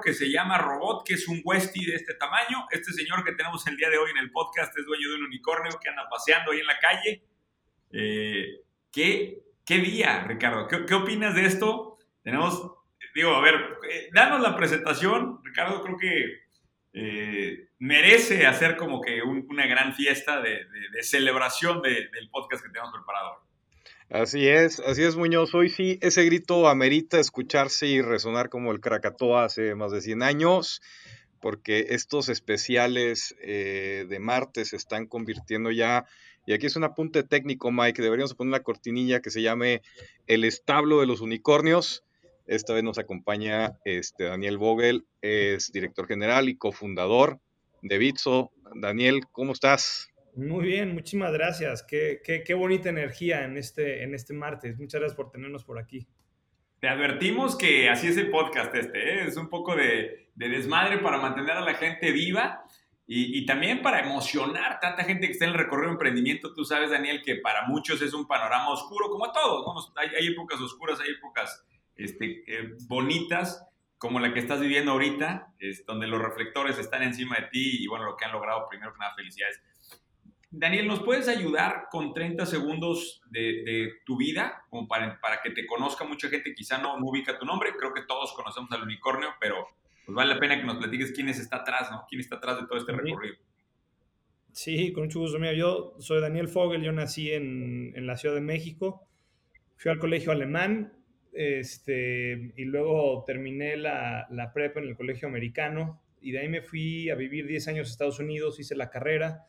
que se llama Robot, que es un Westie de este tamaño. Este señor que tenemos el día de hoy en el podcast es dueño de un unicornio que anda paseando ahí en la calle. Eh, ¿qué, ¿qué, día, Ricardo? ¿Qué, ¿Qué, opinas de esto? Tenemos, digo, a ver, eh, danos la presentación. Ricardo, creo que eh, merece hacer como que un, una gran fiesta de, celebración de, del podcast que tenemos preparado. Así es, así es Muñoz. Hoy sí, ese grito amerita escucharse y resonar como el Krakatoa hace más de 100 años, porque estos especiales eh, de martes se están convirtiendo ya, y aquí es un apunte técnico, Mike, deberíamos poner una cortinilla que se llame El establo de los unicornios. Esta vez nos acompaña este, Daniel Vogel, es director general y cofundador de Bitso. Daniel, ¿cómo estás? Muy bien, muchísimas gracias. Qué, qué, qué, bonita energía en este, en este martes. Muchas gracias por tenernos por aquí. Te advertimos que así es el podcast este, ¿eh? es un poco de, de, desmadre para mantener a la gente viva y, y, también para emocionar tanta gente que está en el recorrido de emprendimiento. Tú sabes, Daniel, que para muchos es un panorama oscuro, como a todos. ¿no? Hay, hay, épocas oscuras, hay épocas este, eh, bonitas, como la que estás viviendo ahorita, es donde los reflectores están encima de ti y bueno, lo que han logrado, primero que nada, felicidades. Daniel, ¿nos puedes ayudar con 30 segundos de, de tu vida? Como para, para, que te conozca mucha gente, quizá no, no, ubica tu nombre, creo que todos conocemos al unicornio, pero pues vale la pena que nos platiques quién está atrás, ¿no? ¿Quién está atrás de todo este recorrido? Sí, con mucho gusto. Mira, yo soy Daniel Fogel, yo nací en, en la Ciudad de México, fui al colegio alemán este, y luego terminé la, la prepa en el colegio americano y de ahí me fui a vivir 10 años a Estados Unidos, hice la carrera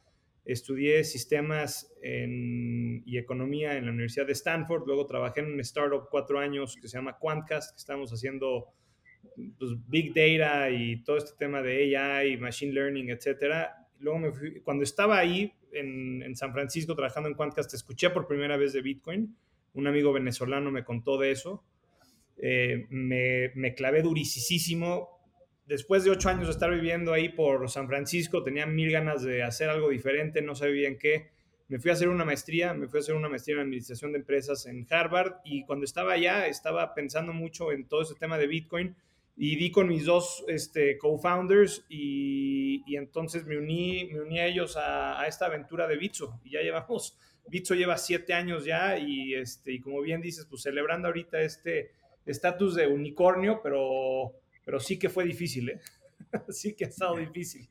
Estudié sistemas y economía en la Universidad de Stanford, luego trabajé en un startup cuatro años que se llama Quantcast, que estamos haciendo pues, Big Data y todo este tema de AI, Machine Learning, etc. Luego me fui, cuando estaba ahí en, San Francisco trabajando en Quantcast, escuché por primera vez de Bitcoin. Un amigo venezolano me contó de eso. Eh, me, clavé durísimo después de ocho años de estar viviendo ahí por San Francisco, tenía mil ganas de hacer algo diferente, no sabía bien qué. Me fui a hacer una maestría, me fui a hacer una maestría en Administración de Empresas en Harvard y cuando estaba allá estaba pensando mucho en todo ese tema de Bitcoin y di con mis dos este, co-founders y, entonces me uní, me uní a ellos a, a, esta aventura de Bitso y ya llevamos, Bitso lleva siete años ya y, este, y como bien dices, pues celebrando ahorita este estatus de unicornio, pero pero sí que fue difícil, ¿eh? sí que ha estado difícil.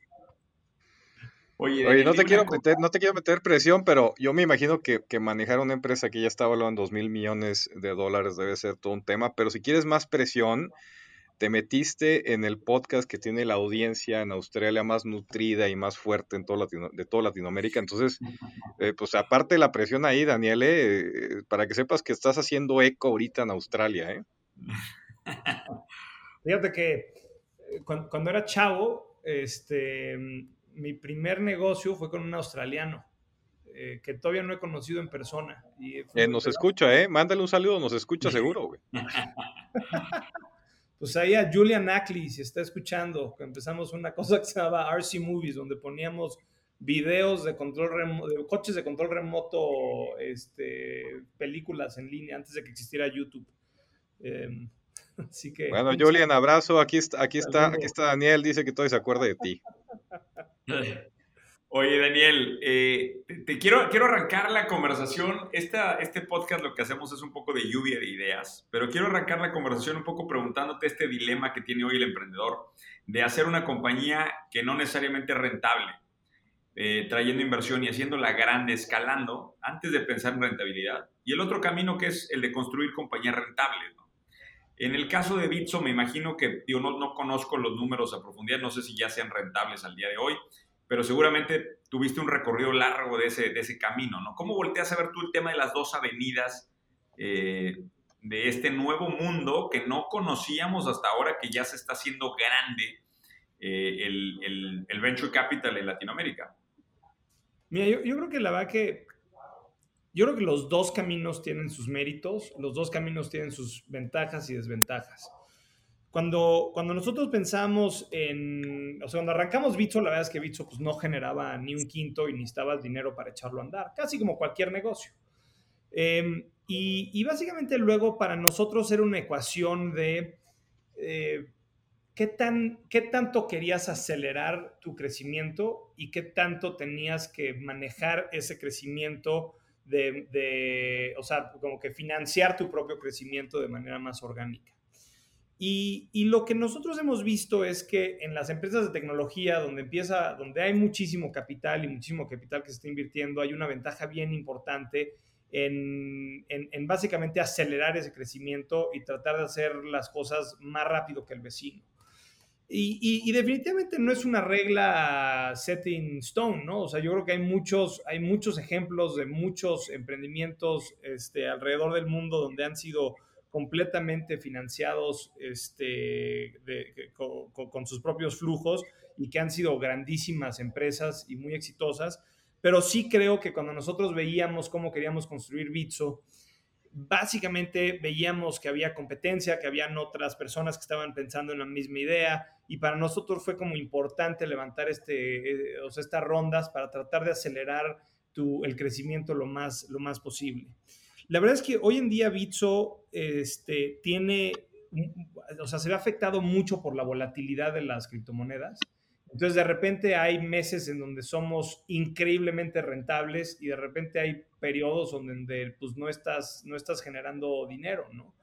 Oye, Oye no, te quiero meter, no te quiero meter presión, pero yo me imagino que, que manejar una empresa que ya está valorando dos mil millones de dólares debe ser todo un tema, pero si quieres más presión, te metiste en el podcast que tiene la audiencia en Australia más nutrida y más fuerte en todo Latino, de toda Latinoamérica. Entonces, eh, pues aparte de la presión ahí, Daniel, eh, para que sepas que estás haciendo eco ahorita en Australia, ¿eh? Fíjate que eh, cuando, cuando, era chavo, este, mi primer negocio fue con un australiano. Eh, que todavía no he conocido en persona. Y eh, nos escucha, ¿eh? Mándale un saludo, nos escucha seguro, güey. pues ahí a Julian Ackley, si está escuchando, empezamos una cosa que se llamaba RC Movies, donde poníamos videos de control remoto, de coches de control remoto, este, películas en línea antes de que existiera YouTube. Eh, Así que. Bueno, Julian, abrazo. Aquí está, aquí está, aquí está Daniel, dice que todo se acuerda de ti. Oye, Daniel, eh, te, te, quiero, quiero arrancar la conversación. Esta, este podcast lo que hacemos es un poco de lluvia de ideas, pero quiero arrancar la conversación un poco preguntándote este dilema que tiene hoy el emprendedor de hacer una compañía que no necesariamente es rentable, eh, trayendo inversión y haciéndola grande, escalando, antes de pensar en rentabilidad. Y el otro camino que es el de construir compañías rentables. ¿no? En el caso de Bitso, me imagino que, yo no, no conozco los números a profundidad, no sé si ya sean rentables al día de hoy, pero seguramente tuviste un recorrido largo de ese, de ese camino, ¿no? ¿Cómo volteas a ver tú el tema de las dos avenidas eh, de este nuevo mundo que no conocíamos hasta ahora, que ya se está haciendo grande eh, el, el, el, venture capital en Latinoamérica? Mira, yo, yo creo que la verdad que yo creo que los dos caminos tienen sus méritos, los dos caminos tienen sus ventajas y desventajas. Cuando, cuando nosotros pensamos en, o sea, cuando arrancamos Bitso, la verdad es que Bitso pues, no generaba ni un quinto y necesitaba dinero para echarlo a andar, casi como cualquier negocio. Eh, Y, básicamente luego para nosotros era una ecuación de eh, ¿qué, tan, qué tanto querías acelerar tu crecimiento y qué tanto tenías que manejar ese crecimiento de, de, o sea, como que financiar tu propio crecimiento de manera más orgánica. Y, y, lo que nosotros hemos visto es que en las empresas de tecnología, donde empieza, donde hay muchísimo capital y muchísimo capital que se está invirtiendo, hay una ventaja bien importante en, en, en básicamente acelerar ese crecimiento y tratar de hacer las cosas más rápido que el vecino. Y, definitivamente no es una regla set in stone, ¿no? O sea, yo creo que hay muchos, hay muchos ejemplos de muchos emprendimientos este, alrededor del mundo donde han sido completamente financiados este, con, sus propios flujos y que han sido grandísimas empresas y muy exitosas. Pero sí creo que cuando nosotros veíamos cómo queríamos construir Bitso, básicamente veíamos que había competencia, que habían otras personas que estaban pensando en la misma idea y para nosotros fue como importante levantar este, eh, estas rondas para tratar de acelerar tu, el crecimiento lo más, lo más posible. La verdad es que hoy en día Bitso este, tiene, o sea, se ve afectado mucho por la volatilidad de las criptomonedas. Entonces, de repente hay meses en donde somos increíblemente rentables y de repente hay periodos donde pues, no, estás, no estás generando dinero, ¿no?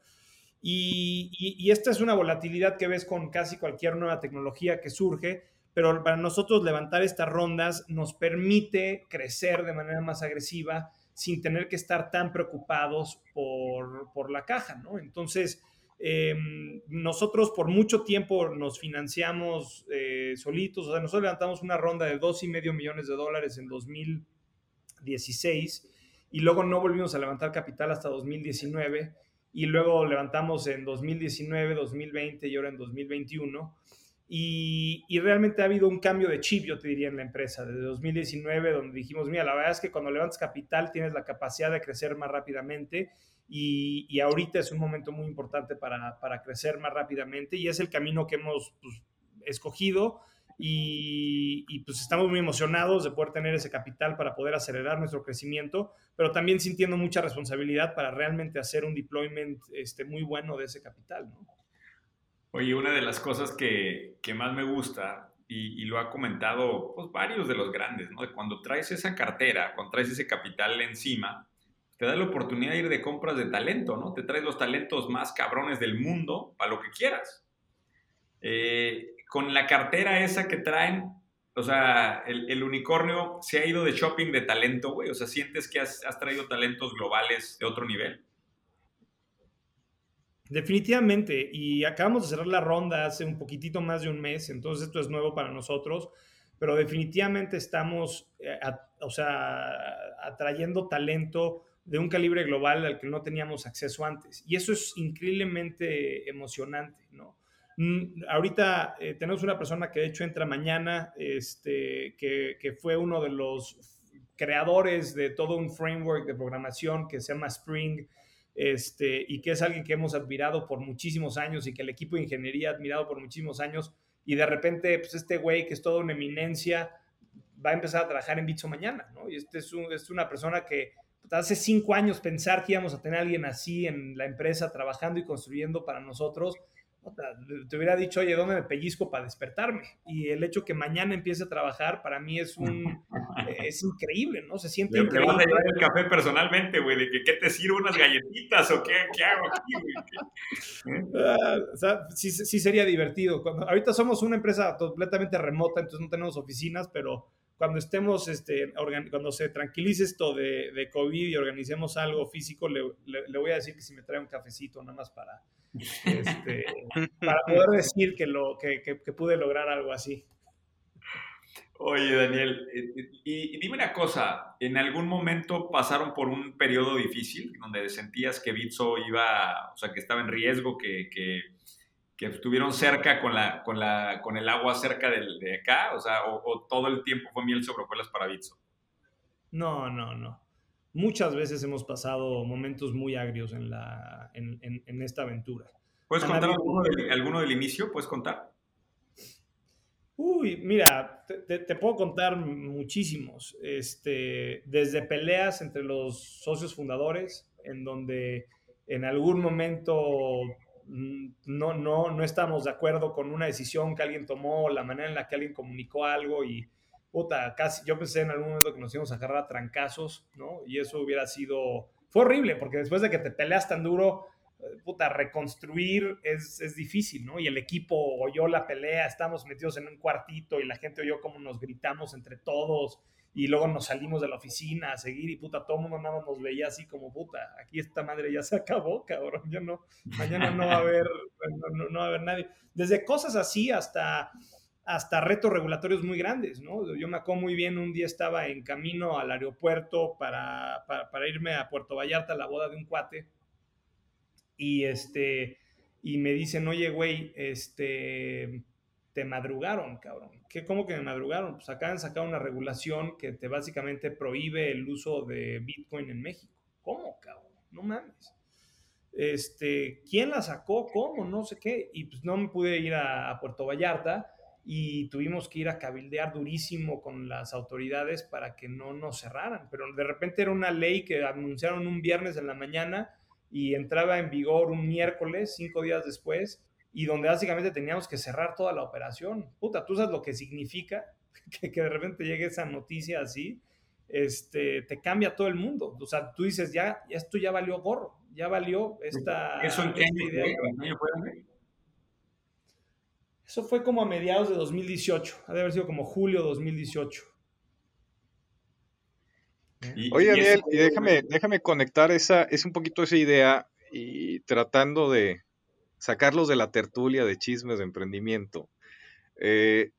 Y, esta es una volatilidad que ves con casi cualquier nueva tecnología que surge, pero para nosotros levantar estas rondas nos permite crecer de manera más agresiva sin tener que estar tan preocupados por, por la caja, ¿no? Entonces, Em, nosotros por mucho tiempo nos financiamos eh, solitos, o sea, nosotros levantamos una ronda de dos y medio millones de dólares en 2016 y luego no volvimos a levantar capital hasta 2019 y luego levantamos en 2019, 2020 y ahora en 2021. Y, y, realmente ha habido un cambio de chip, yo te diría, en la empresa, desde 2019, donde dijimos, mira, la verdad es que cuando levantas capital tienes la capacidad de crecer más rápidamente y, ahorita es un momento muy importante para, para, crecer más rápidamente y es el camino que hemos pues, escogido y, y, pues estamos muy emocionados de poder tener ese capital para poder acelerar nuestro crecimiento, pero también sintiendo mucha responsabilidad para realmente hacer un deployment este, muy bueno de ese capital. ¿no? Oye, una de las cosas que, que más me gusta y, y, lo ha comentado pues, varios de los grandes, ¿no? Cuando traes esa cartera, cuando traes ese capital encima, te da la oportunidad de ir de compras de talento, ¿no? Te traes los talentos más cabrones del mundo para lo que quieras. Eh, con la cartera esa que traen, o sea, el, unicornio se ha ido de shopping de talento, güey. O sea, sientes que has, traído talentos globales de otro nivel. Definitivamente, y acabamos de cerrar la ronda hace un poquitito más de un mes, entonces esto es nuevo para nosotros, pero definitivamente estamos, eh, o sea, atrayendo talento de un calibre global al que no teníamos acceso antes. Y eso es increíblemente emocionante, ¿no? Mm, ahorita eh, tenemos una persona que de hecho entra mañana, este, que, que, fue uno de los creadores de todo un framework de programación que se llama Spring, este, y que es alguien que hemos admirado por muchísimos años y que el equipo de ingeniería ha admirado por muchísimos años. Y de repente, pues este güey que es toda una eminencia, va a empezar a trabajar en Bitso mañana, ¿no? Y este es, un, es una persona que hace cinco años pensar que íbamos a tener alguien así en la empresa trabajando y construyendo para nosotros, te hubiera dicho, oye, ¿dónde me pellizco para despertarme? Y el hecho que mañana empiece a trabajar para mí es un es increíble, ¿no? Se siente increíble. vas a llevar el café personalmente, güey, de que qué te sirvo unas galletitas o qué, qué hago aquí, güey. Ah, o sea, sí, sí sería divertido. Cuando, ahorita somos una empresa completamente remota, entonces no tenemos oficinas, pero cuando estemos, este, cuando se tranquilice esto de, de, COVID y organicemos algo físico, le, le, voy a decir que si me trae un cafecito nada más para, este, para poder decir que, lo, que, que, pude lograr algo así. Oye, Daniel, eh, y, y, dime una cosa, ¿en algún momento pasaron por un periodo difícil donde sentías que Bitso iba, o sea, que estaba en riesgo, que, que que estuvieron cerca con, la, con, la, con el agua cerca del, de acá? O sea, o, todo el tiempo fue miel sobre hojuelas para Bitso? No, no, no. Muchas veces hemos pasado momentos muy agrios en, la, en, en, esta aventura. ¿Puedes contar alguno del, alguno del, inicio? ¿Puedes contar? Uy, mira, te, te, puedo contar muchísimos. Este, desde peleas entre los socios fundadores, en donde en algún momento no, no, no estamos de acuerdo con una decisión que alguien tomó, la manera en la que alguien comunicó algo y, puta, casi, yo pensé en algún momento que nos íbamos a agarrar a trancazos, ¿no? Y eso hubiera sido, fue horrible, porque después de que te peleas tan duro, eh, puta, reconstruir es, es, difícil, ¿no? Y el equipo oyó la pelea, estamos metidos en un cuartito y la gente oyó cómo nos gritamos entre todos y luego nos salimos de la oficina a seguir y puta, todo mundo nada más nos veía así como puta, aquí esta madre ya se acabó, cabrón, ya no, mañana no va a haber, no, no va a haber nadie. Desde cosas así hasta hasta retos regulatorios muy grandes, ¿no? Yo me acuerdo muy bien, un día estaba en camino al aeropuerto para, para, para irme a Puerto Vallarta a la boda de un cuate y este, y me dicen, oye, güey, este, te madrugaron, cabrón. ¿Qué, ¿Cómo que me madrugaron? Pues acaban de sacar una regulación que te básicamente prohíbe el uso de Bitcoin en México. ¿Cómo, cabrón? No mames. Este, ¿quién la sacó? ¿Cómo? No sé qué. Y pues no me pude ir a, a Puerto Vallarta y tuvimos que ir a cabildear durísimo con las autoridades para que no nos cerraran. Pero de repente era una ley que anunciaron un viernes en la mañana y entraba en vigor un miércoles, cinco días después, y donde básicamente teníamos que cerrar toda la operación. Puta, tú sabes lo que significa que, que de repente llegue esa noticia así, este, te cambia todo el mundo. O sea, tú dices, ya, esto ya valió gorro, ya valió esta, ¿Eso en qué idea. Fue? Eso fue como a mediados de 2018, ha de haber sido como julio 2018. Y, Oye, Daniel, y déjame, déjame conectar esa, es un poquito esa idea y tratando de sacarlos de la tertulia de chismes de emprendimiento. Eh,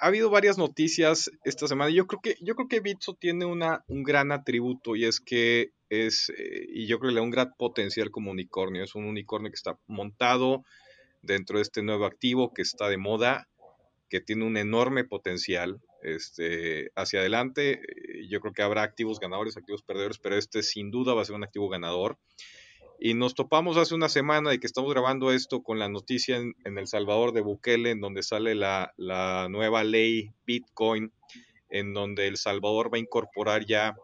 ha habido varias noticias esta semana. Yo creo que, yo creo que Bitso tiene una, un gran atributo y es que es, eh, y yo creo que le da un gran potencial como unicornio. Es un unicornio que está montado dentro de este nuevo activo que está de moda, que tiene un enorme potencial este, hacia adelante. Eh, yo creo que habrá activos ganadores, activos perdedores, pero este sin duda va a ser un activo ganador. Y nos topamos hace una semana de que estamos grabando esto con la noticia en, El Salvador de Bukele, en donde sale la, la, nueva ley Bitcoin, en donde El Salvador va a incorporar ya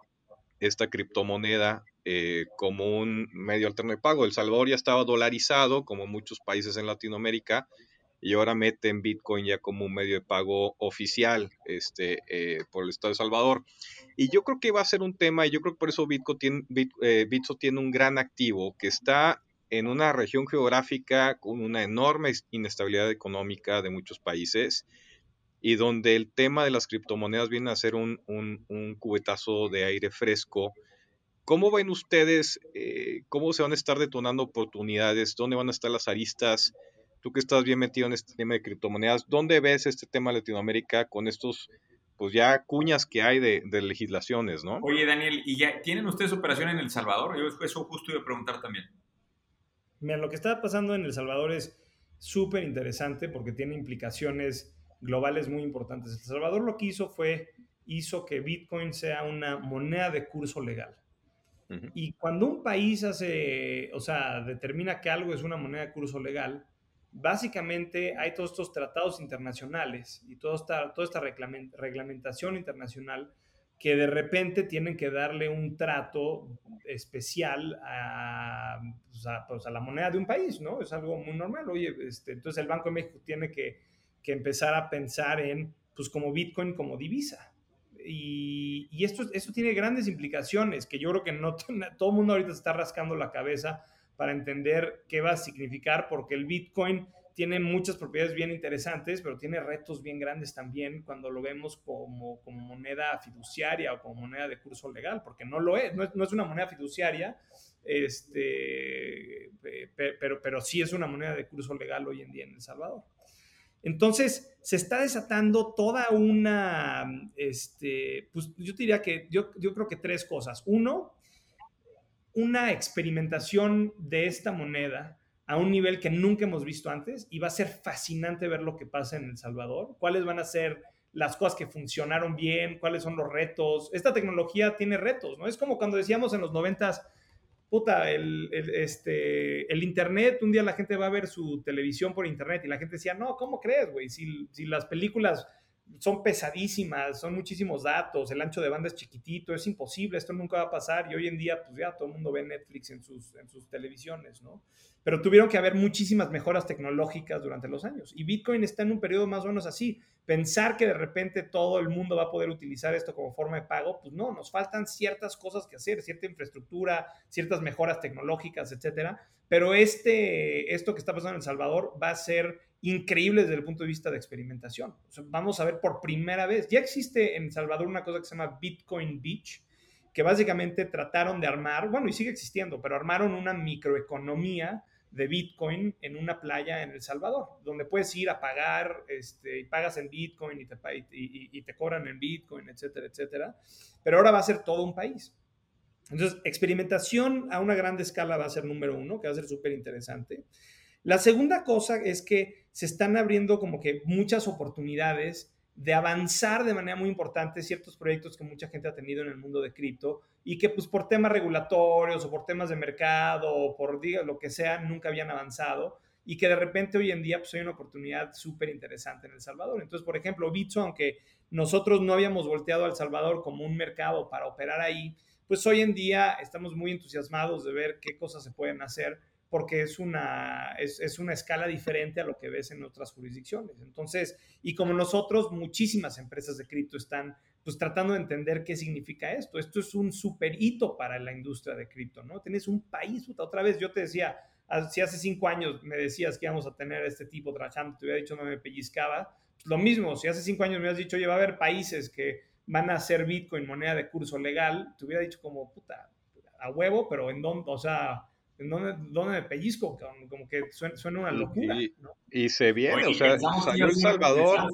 esta criptomoneda eh, como un medio alterno de pago. El Salvador ya estaba dolarizado, como muchos países en Latinoamérica, y ahora meten Bitcoin ya como un medio de pago oficial este, eh, por el Estado de Salvador. Y yo creo que va a ser un tema, y yo creo que por eso Bitcoin tiene, eh, tiene un gran activo que está en una región geográfica con una enorme inestabilidad económica de muchos países y donde el tema de las criptomonedas viene a ser un, un, un cubetazo de aire fresco. ¿Cómo ven ustedes, eh, cómo se van a estar detonando oportunidades? ¿Dónde van a estar las aristas? Tú que estás bien metido en este tema de criptomonedas, ¿dónde ves este tema de Latinoamérica con estos, pues ya cuñas que hay de, de legislaciones, ¿no? Oye, Daniel, ¿y ya tienen ustedes operación en El Salvador? Yo eso justo iba a preguntar también. Mira, lo que está pasando en El Salvador es súper interesante porque tiene implicaciones globales muy importantes. El Salvador lo que hizo fue, hizo que Bitcoin sea una moneda de curso legal. Uh -huh. Y cuando un país hace, o sea, determina que algo es una moneda de curso legal, básicamente hay todos estos tratados internacionales y toda esta, reglamentación internacional que de repente tienen que darle un trato especial a, pues pues la moneda de un país, ¿no? Es algo muy normal. Oye, este, entonces el Banco de México tiene que, empezar a pensar en, pues como Bitcoin como divisa. Y, esto, tiene grandes implicaciones que yo creo que no todo el mundo ahorita está rascando la cabeza para entender qué va a significar, porque el Bitcoin tiene muchas propiedades bien interesantes, pero tiene retos bien grandes también cuando lo vemos como, como moneda fiduciaria o como moneda de curso legal, porque no lo es, no es, no es una moneda fiduciaria, este, pero, pero sí es una moneda de curso legal hoy en día en El Salvador. Entonces, se está desatando toda una, este, pues yo diría que, yo, yo creo que tres cosas. Uno, una experimentación de esta moneda a un nivel que nunca hemos visto antes y va a ser fascinante ver lo que pasa en El Salvador, cuáles van a ser las cosas que funcionaron bien, cuáles son los retos. Esta tecnología tiene retos, ¿no? Es como cuando decíamos en los noventas, puta, el, este, el Internet, un día la gente va a ver su televisión por Internet y la gente decía, no, ¿cómo crees, güey? Si, si las películas son pesadísimas, son muchísimos datos, el ancho de banda es chiquitito, es imposible, esto nunca va a pasar y hoy en día pues ya todo el mundo ve Netflix en sus, en sus televisiones, ¿no? Pero tuvieron que haber muchísimas mejoras tecnológicas durante los años y Bitcoin está en un periodo más o menos así. Pensar que de repente todo el mundo va a poder utilizar esto como forma de pago, pues no, nos faltan ciertas cosas que hacer, cierta infraestructura, ciertas mejoras tecnológicas, etcétera. Pero este, esto que está pasando en El Salvador va a ser increíble desde el punto de vista de experimentación. vamos a ver por primera vez, ya existe en Salvador una cosa que se llama Bitcoin Beach, que básicamente trataron de armar, bueno, y sigue existiendo, pero armaron una microeconomía de Bitcoin en una playa en El Salvador, donde puedes ir a pagar, este, y pagas en Bitcoin y te, y te cobran en Bitcoin, etcétera, etcétera. Pero ahora va a ser todo un país. Entonces, experimentación a una gran escala va a ser número uno, que va a ser súper interesante. La segunda cosa es que se están abriendo como que muchas oportunidades de avanzar de manera muy importante ciertos proyectos que mucha gente ha tenido en el mundo de cripto y que pues por temas regulatorios o por temas de mercado o por diga, lo que sea nunca habían avanzado y que de repente hoy en día pues hay una oportunidad súper interesante en El Salvador. Entonces, por ejemplo, Bitso, aunque nosotros no habíamos volteado a El Salvador como un mercado para operar ahí, pues hoy en día estamos muy entusiasmados de ver qué cosas se pueden hacer porque es una, es, una escala diferente a lo que ves en otras jurisdicciones. Entonces, y como nosotros, muchísimas empresas de cripto están pues tratando de entender qué significa esto. Esto es un super hito para la industria de cripto, ¿no? Tienes un país, otra vez yo te decía, si hace cinco años me decías que íbamos a tener este tipo trabajando, te hubiera dicho no me pellizcaba, pues lo mismo, si hace cinco años me hubieras dicho, oye, va a haber países que van a hacer Bitcoin moneda de curso legal, te hubiera dicho como, puta, a huevo, pero en dónde, o sea, ¿En dónde, me pellizco? Como que suena, una locura. Y, se viene, o sea, salió El Salvador.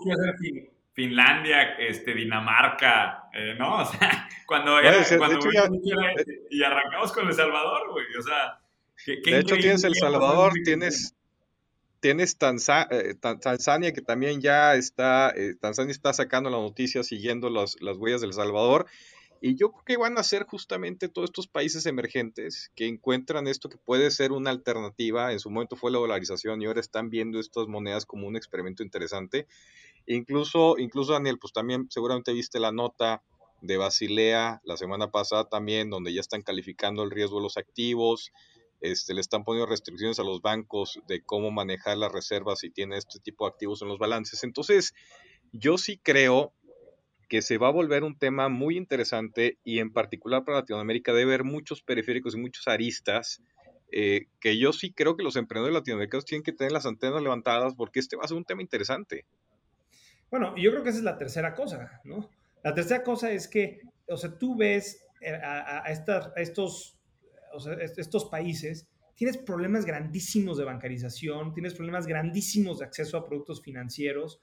Finlandia, este, Dinamarca, eh, ¿no? O sea, cuando, cuando y arrancamos con El Salvador, güey, o sea, de hecho tienes El Salvador, tienes, tienes eh, Tanzania, que también ya está, eh, Tanzania está sacando la noticia siguiendo las huellas del Salvador, y yo creo que van a ser justamente todos estos países emergentes que encuentran esto que puede ser una alternativa. En su momento fue la dolarización y ahora están viendo estas monedas como un experimento interesante. Incluso, incluso Daniel, pues también seguramente viste la nota de Basilea la semana pasada también, donde ya están calificando el riesgo de los activos, este, le están poniendo restricciones a los bancos de cómo manejar las reservas si tiene este tipo de activos en los balances. Entonces, yo sí creo que se va a volver un tema muy interesante y en particular para Latinoamérica debe haber muchos periféricos y muchos aristas eh, que yo sí creo que los emprendedores latinoamericanos tienen que tener las antenas levantadas porque este va a ser un tema interesante. Bueno, yo creo que esa es la tercera cosa, ¿no? La tercera cosa es que, o sea, tú ves eh, a, estos, estos países, tienes problemas grandísimos de bancarización, tienes problemas grandísimos de acceso a productos financieros,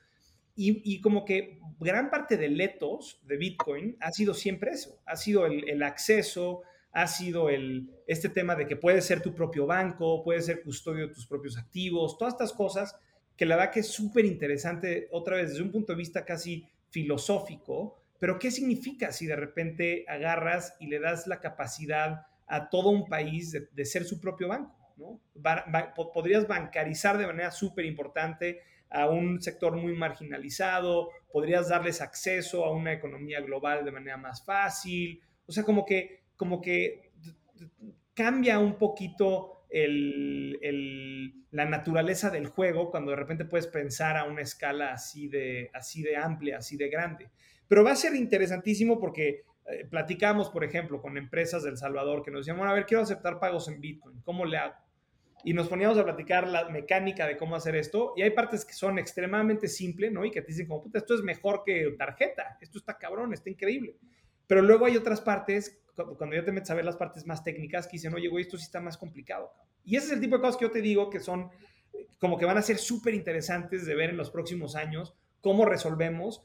y, como que gran parte del ethos de Bitcoin ha sido siempre eso, ha sido el, acceso, ha sido el, este tema de que puedes ser tu propio banco, puedes ser custodio de tus propios activos, todas estas cosas que la verdad que es súper interesante, otra vez desde un punto de vista casi filosófico, pero ¿qué significa si de repente agarras y le das la capacidad a todo un país de, ser su propio banco? ¿no? podrías bancarizar de manera súper importante a un sector muy marginalizado, podrías darles acceso a una economía global de manera más fácil, o sea, como que, como que cambia un poquito la naturaleza del juego cuando de repente puedes pensar a una escala así de, así de amplia, así de grande. Pero va a ser interesantísimo porque eh, platicamos, por ejemplo, con empresas del Salvador que nos decían, bueno, a ver, quiero aceptar pagos en Bitcoin, ¿cómo le hago? Y nos poníamos a platicar la mecánica de cómo hacer esto. Y hay partes que son extremadamente simples, ¿no? Y que te dicen como, puta, esto es mejor que tarjeta, esto está cabrón, está increíble. Pero luego hay otras partes, cuando ya te metes a ver las partes más técnicas, que dicen, oye, güey, esto sí está más complicado. Y ese es el tipo de cosas que yo te digo que son como que van a ser súper interesantes de ver en los próximos años, cómo resolvemos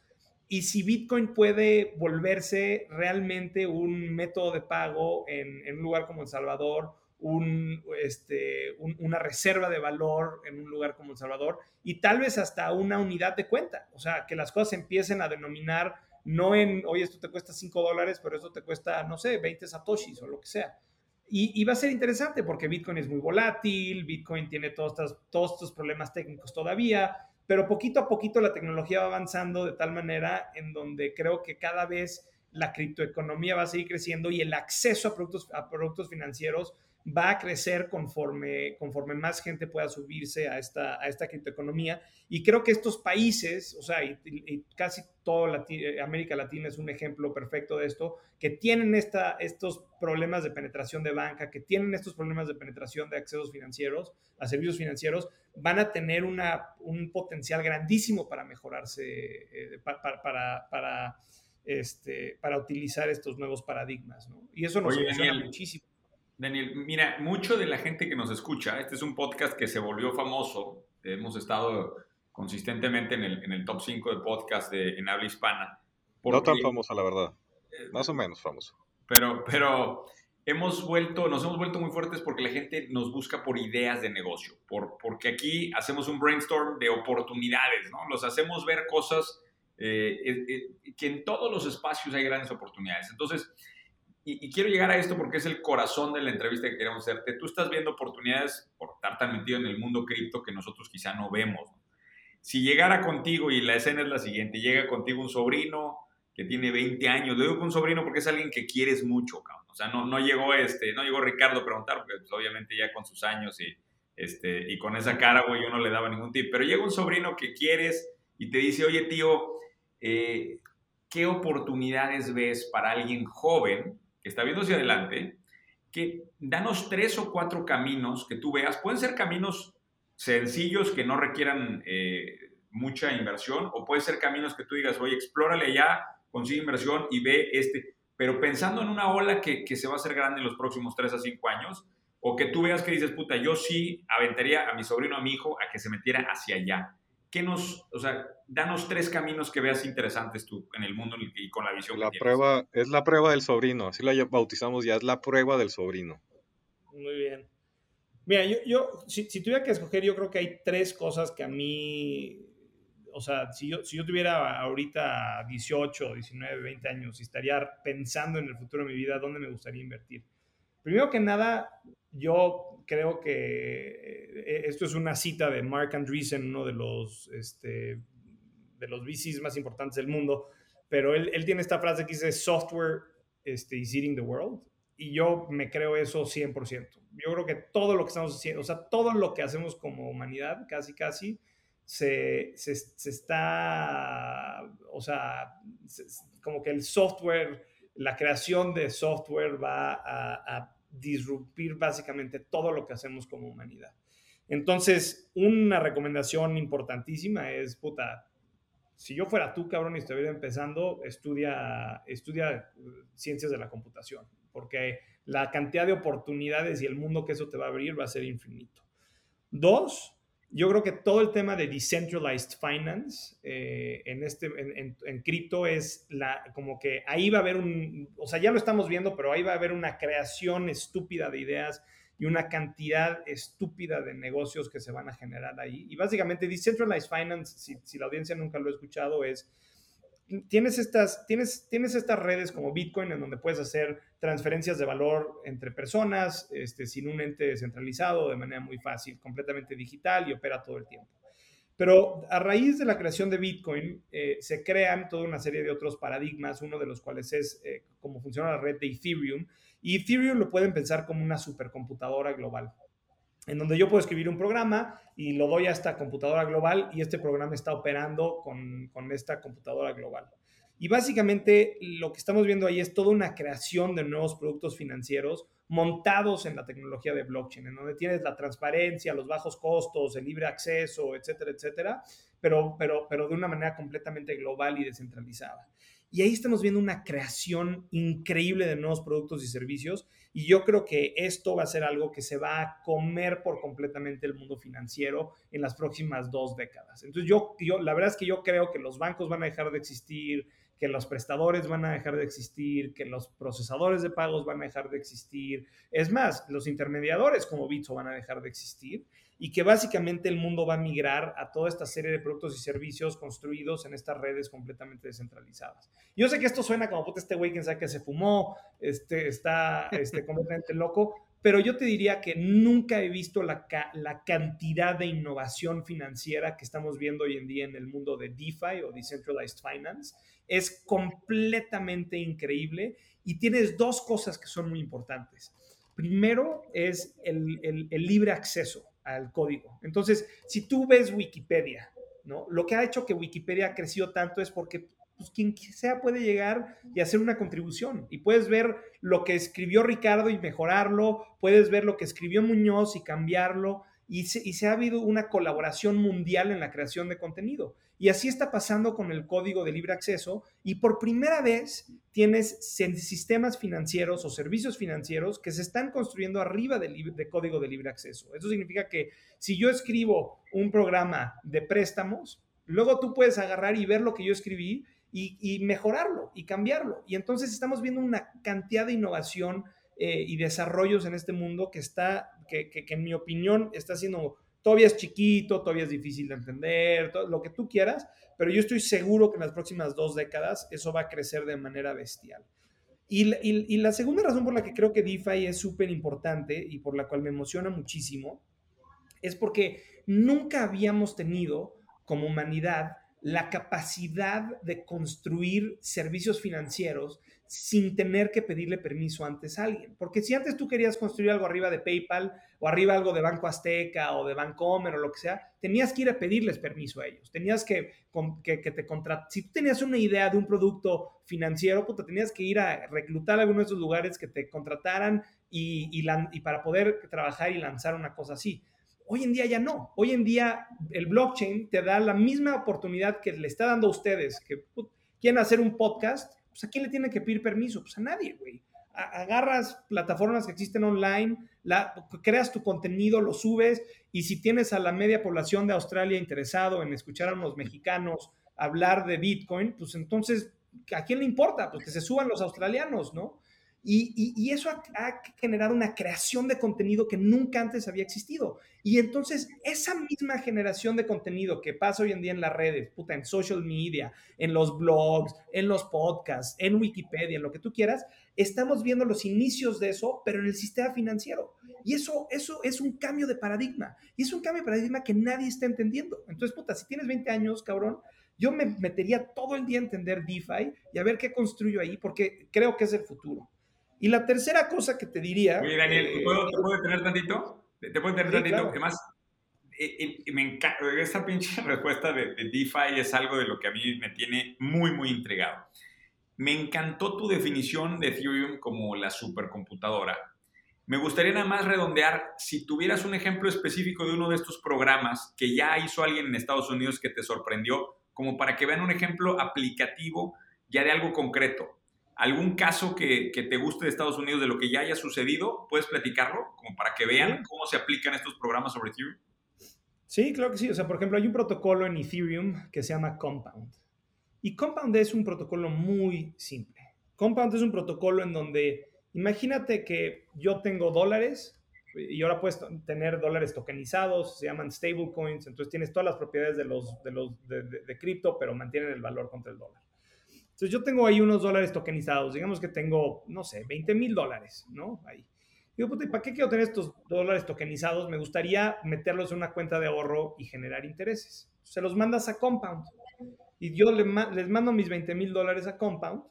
y si Bitcoin puede volverse realmente un método de pago en, en un lugar como El Salvador un, este, una reserva de valor en un lugar como El Salvador y tal vez hasta una unidad de cuenta. O sea, que las cosas empiecen a denominar no en, oye, esto te cuesta 5 dólares, pero esto te cuesta, no sé, 20 satoshis o lo que sea. Y, va a ser interesante porque Bitcoin es muy volátil, Bitcoin tiene todos estos, todos estos problemas técnicos todavía, pero poquito a poquito la tecnología va avanzando de tal manera en donde creo que cada vez la criptoeconomía va a seguir creciendo y el acceso a productos, a productos financieros va a crecer conforme, conforme más gente pueda subirse a esta, a esta criptoeconomía. Y creo que estos países, o sea, y, casi toda América Latina es un ejemplo perfecto de esto, que tienen esta, estos problemas de penetración de banca, que tienen estos problemas de penetración de accesos financieros, a servicios financieros, van a tener una, un potencial grandísimo para mejorarse, eh, para, para, este, para utilizar estos nuevos paradigmas. ¿no? Y eso nos emociona muchísimo. Daniel, mira, mucho de la gente que nos escucha, este es un podcast que se volvió famoso, hemos estado consistentemente en el, en el top 5 de podcast de, en habla hispana. no tan famoso, la verdad. Eh, Más o menos famoso. Pero, pero hemos vuelto, nos hemos vuelto muy fuertes porque la gente nos busca por ideas de negocio, por, porque aquí hacemos un brainstorm de oportunidades, ¿no? Los hacemos ver cosas eh, eh, que en todos los espacios hay grandes oportunidades. Entonces, y, quiero llegar a esto porque es el corazón de la entrevista que queremos hacerte. Tú estás viendo oportunidades por estar tan metido en el mundo cripto que nosotros quizá no vemos. Si llegara contigo, y la escena es la siguiente, llega contigo un sobrino que tiene 20 años, le digo un sobrino porque es alguien que quieres mucho, cabrón. O sea, no, no, llegó, este, no llegó Ricardo a preguntar, porque pues, obviamente ya con sus años y, este, y con esa cara, güey, yo no le daba ningún tip. Pero llega un sobrino que quieres y te dice, oye, tío, eh, ¿qué oportunidades ves para alguien joven está viendo hacia adelante, que danos tres o cuatro caminos que tú veas. Pueden ser caminos sencillos que no requieran eh, mucha inversión o pueden ser caminos que tú digas, oye, explórale ya, consigue inversión y ve este. Pero pensando en una ola que, que se va a hacer grande en los próximos tres a cinco años, o que tú veas que dices, puta, yo sí aventaría a mi sobrino, a mi hijo, a que se metiera hacia allá. ¿Qué nos, o sea, danos tres caminos que veas interesantes tú en el mundo y con la visión la prueba Es la prueba del sobrino, así la bautizamos ya, es la prueba del sobrino. Muy bien. Mira, yo, yo si, tuviera que escoger, yo creo que hay tres cosas que a mí, o sea, si yo, si yo tuviera ahorita 18, 19, 20 años y estaría pensando en el futuro de mi vida, ¿dónde me gustaría invertir? Primero que nada, yo creo que eh, esto es una cita de Mark Andreessen, uno de los, este, de los VCs más importantes del mundo, pero él, él, tiene esta frase que dice, software este, is eating the world, y yo me creo eso 100%. Yo creo que todo lo que estamos haciendo, o sea, todo lo que hacemos como humanidad, casi, casi, se, se, se está, o sea, como que el software, la creación de software va a, a disrupir básicamente todo lo que hacemos como humanidad. Entonces, una recomendación importantísima es, puta, si yo fuera tú, cabrón, y estuviera empezando, estudia, estudia uh, ciencias de la computación, porque la cantidad de oportunidades y el mundo que eso te va a abrir va a ser infinito. Dos, yo creo que todo el tema de decentralized finance eh, en, este, en, cripto es la, como que ahí va a haber un, o sea, ya lo estamos viendo, pero ahí va a haber una creación estúpida de ideas y una cantidad estúpida de negocios que se van a generar ahí. Y básicamente decentralized finance, si, si la audiencia nunca lo ha escuchado, es tienes estas, tienes, tienes estas redes como Bitcoin en donde puedes hacer transferencias de valor entre personas este, sin un ente centralizado de manera muy fácil, completamente digital y opera todo el tiempo. Pero a raíz de la creación de Bitcoin eh, se crean toda una serie de otros paradigmas, uno de los cuales es eh, cómo funciona la red de Ethereum. Y Ethereum lo pueden pensar como una supercomputadora global en donde yo puedo escribir un programa y lo doy a esta computadora global y este programa está operando con, con, esta computadora global. Y básicamente lo que estamos viendo ahí es toda una creación de nuevos productos financieros montados en la tecnología de blockchain, en donde tienes la transparencia, los bajos costos, el libre acceso, etcétera, etcétera, pero, pero, pero de una manera completamente global y descentralizada. Y ahí estamos viendo una creación increíble de nuevos productos y servicios. Y yo creo que esto va a ser algo que se va a comer por completamente el mundo financiero en las próximas dos décadas. Entonces, yo, yo la verdad es que yo creo que los bancos van a dejar de existir, que los prestadores van a dejar de existir, que los procesadores de pagos van a dejar de existir. Es más, los intermediadores como Bitso van a dejar de existir y que básicamente el mundo va a migrar a toda esta serie de productos y servicios construidos en estas redes completamente descentralizadas. Yo sé que esto suena como, puta, este güey, quien sabe que se fumó, este, está este, completamente loco, pero yo te diría que nunca he visto la, cantidad de innovación financiera que estamos viendo hoy en día en el mundo de DeFi o Decentralized Finance. Es completamente increíble y tienes dos cosas que son muy importantes. Primero es el, el, el libre acceso al código. Entonces, si tú ves Wikipedia, ¿no? Lo que ha hecho que Wikipedia ha crecido tanto es porque pues quien sea puede llegar y hacer una contribución. Y puedes ver lo que escribió Ricardo y mejorarlo, puedes ver lo que escribió Muñoz y cambiarlo. Y se, se, ha habido una colaboración mundial en la creación de contenido. Y así está pasando con el código de libre acceso. Y por primera vez tienes sistemas financieros o servicios financieros que se están construyendo arriba del de código de libre acceso. Eso significa que si yo escribo un programa de préstamos, luego tú puedes agarrar y ver lo que yo escribí y, mejorarlo y cambiarlo. Y entonces estamos viendo una cantidad de innovación eh, y desarrollos en este mundo que está, que, que, en mi opinión está siendo, todavía es chiquito, todavía es difícil de entender, todo, lo que tú quieras, pero yo estoy seguro que en las próximas dos décadas eso va a crecer de manera bestial. Y, y, y la segunda razón por la que creo que DeFi es súper importante y por la cual me emociona muchísimo es porque nunca habíamos tenido como humanidad la capacidad de construir servicios financieros sin tener que pedirle permiso antes a alguien. Porque si antes tú querías construir algo arriba de PayPal o arriba algo de Banco Azteca o de Bancomer o lo que sea, tenías que ir a pedirles permiso a ellos. Tenías que, que, te contratar. Si tú tenías una idea de un producto financiero, pues tenías que ir a reclutar a alguno de esos lugares que te contrataran y, y para poder trabajar y lanzar una cosa así. Hoy en día ya no. Hoy en día el blockchain te da la misma oportunidad que le está dando a ustedes, que quieren hacer un podcast, pues a quién le tienen que pedir permiso? Pues a nadie, güey. Agarras plataformas que existen online, creas tu contenido, lo subes y si tienes a la media población de Australia interesado en escuchar a los mexicanos hablar de Bitcoin, pues entonces, ¿a quién le importa? Pues que se suban los australianos, ¿no? Y, eso ha, generado una creación de contenido que nunca antes había existido. Y entonces esa misma generación de contenido que pasa hoy en día en las redes, puta, en social media, en los blogs, en los podcasts, en Wikipedia, en lo que tú quieras, estamos viendo los inicios de eso, pero en el sistema financiero. Y eso, eso es un cambio de paradigma. Y es un cambio de paradigma que nadie está entendiendo. Entonces, puta, si tienes 20 años, cabrón, yo me metería todo el día a entender DeFi y a ver qué construyo ahí, porque creo que es el futuro. Y la tercera cosa que te diría... Oye, Daniel, ¿te puedo, ¿te tener tantito? ¿Te puedo tener tantito? Además, eh, eh, me encanta, esa pinche respuesta de, de, DeFi es algo de lo que a mí me tiene muy, muy intrigado. Me encantó tu definición de Ethereum como la supercomputadora. Me gustaría nada más redondear, si tuvieras un ejemplo específico de uno de estos programas que ya hizo alguien en Estados Unidos que te sorprendió, como para que vean un ejemplo aplicativo ya de algo concreto algún caso que, te guste de Estados Unidos de lo que ya haya sucedido, ¿puedes platicarlo? Como para que vean cómo se aplican estos programas sobre Ethereum. Sí, claro que sí. O sea, por ejemplo, hay un protocolo en Ethereum que se llama Compound. Y Compound es un protocolo muy simple. Compound es un protocolo en donde, imagínate que yo tengo dólares y ahora puedes tener dólares tokenizados, se llaman stablecoins, entonces tienes todas las propiedades de los de los de cripto, pero mantienen el valor contra el dólar. Entonces yo tengo ahí unos dólares tokenizados, digamos que tengo, no sé, 20 mil dólares, ¿no? Ahí. Digo, puta, ¿para qué quiero tener estos dólares tokenizados? Me gustaría meterlos en una cuenta de ahorro y generar intereses. Se los mandas a Compound. Y yo les, mando mis 20 mil dólares a Compound.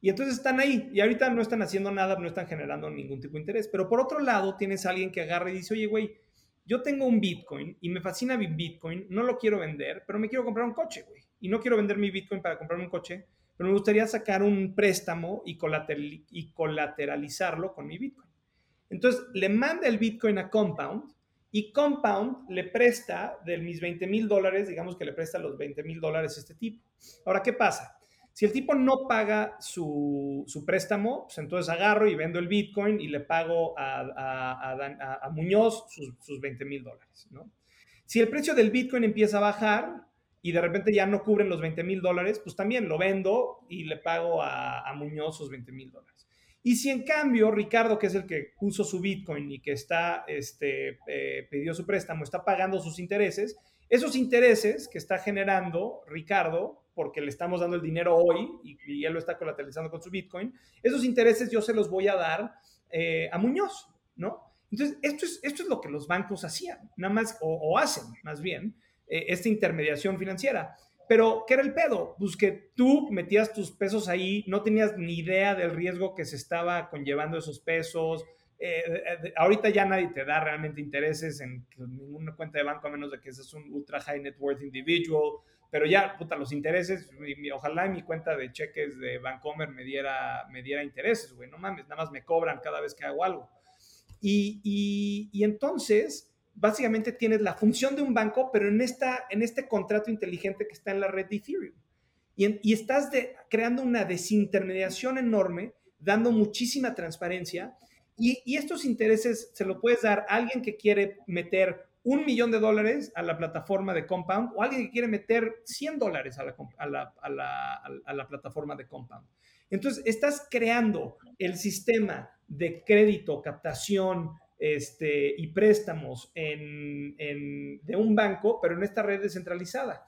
Y entonces están ahí. Y ahorita no están haciendo nada, no están generando ningún tipo de interés. Pero por otro lado, tienes a alguien que agarra y dice, oye, güey, yo tengo un Bitcoin y me fascina mi Bitcoin, no lo quiero vender, pero me quiero comprar un coche, güey y no quiero vender mi Bitcoin para comprarme un coche, pero me gustaría sacar un préstamo y, colateralizarlo con mi Bitcoin. Entonces le manda el Bitcoin a Compound y Compound le presta de mis 20 mil dólares, digamos que le presta los 20 mil dólares a este tipo. Ahora, ¿qué pasa? Si el tipo no paga su, préstamo, pues entonces agarro y vendo el Bitcoin y le pago a, Muñoz sus, sus 20 mil dólares. ¿no? Si el precio del Bitcoin empieza a bajar, y de repente ya no cubren los 20 mil dólares, pues también lo vendo y le pago a, Muñoz sus 20 mil dólares. Y si en cambio Ricardo, que es el que puso su Bitcoin y que está, este, eh, pidió su préstamo, está pagando sus intereses, esos intereses que está generando Ricardo, porque le estamos dando el dinero hoy y, y él lo está colateralizando con su Bitcoin, esos intereses yo se los voy a dar eh, a Muñoz, ¿no? Entonces, esto es, esto es lo que los bancos hacían, nada más, o, hacen más bien, eh, esta intermediación financiera. Pero, ¿qué era el pedo? Pues que tú metías tus pesos ahí, no tenías ni idea del riesgo que se estaba conllevando esos pesos. Eh, eh, ahorita ya nadie te da realmente intereses en ninguna cuenta de banco a menos de que seas un ultra high net worth individual. Pero ya, puta, los intereses, ojalá mi cuenta de cheques de Bancomer me diera, me diera intereses, güey. No mames, nada más me cobran cada vez que hago algo. Y, y, y entonces, básicamente tienes la función de un banco, pero en, esta, en este contrato inteligente que está en la red de Ethereum. Y, y estás creando una desintermediación enorme, dando muchísima transparencia. Y, estos intereses se lo puedes dar a alguien que quiere meter un millón de dólares a la plataforma de Compound o alguien que quiere meter 100 dólares a la, a la, a la, a la plataforma de Compound. Entonces, estás creando el sistema de crédito, captación, este, y préstamos de un banco, pero en esta red descentralizada.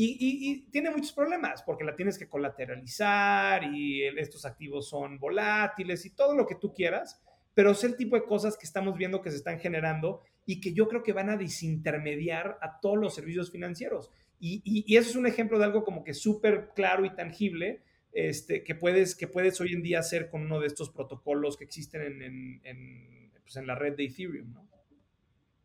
Y, tiene muchos problemas porque la tienes que colateralizar y estos activos son volátiles y todo lo que tú quieras, pero es el tipo de cosas que estamos viendo que se están generando y que yo creo que van a desintermediar a todos los servicios financieros. Y, eso es un ejemplo de algo como que súper claro y tangible este, que, puedes, que puedes hoy en día hacer con uno de estos protocolos que existen en pues, en la red de Ethereum, ¿no?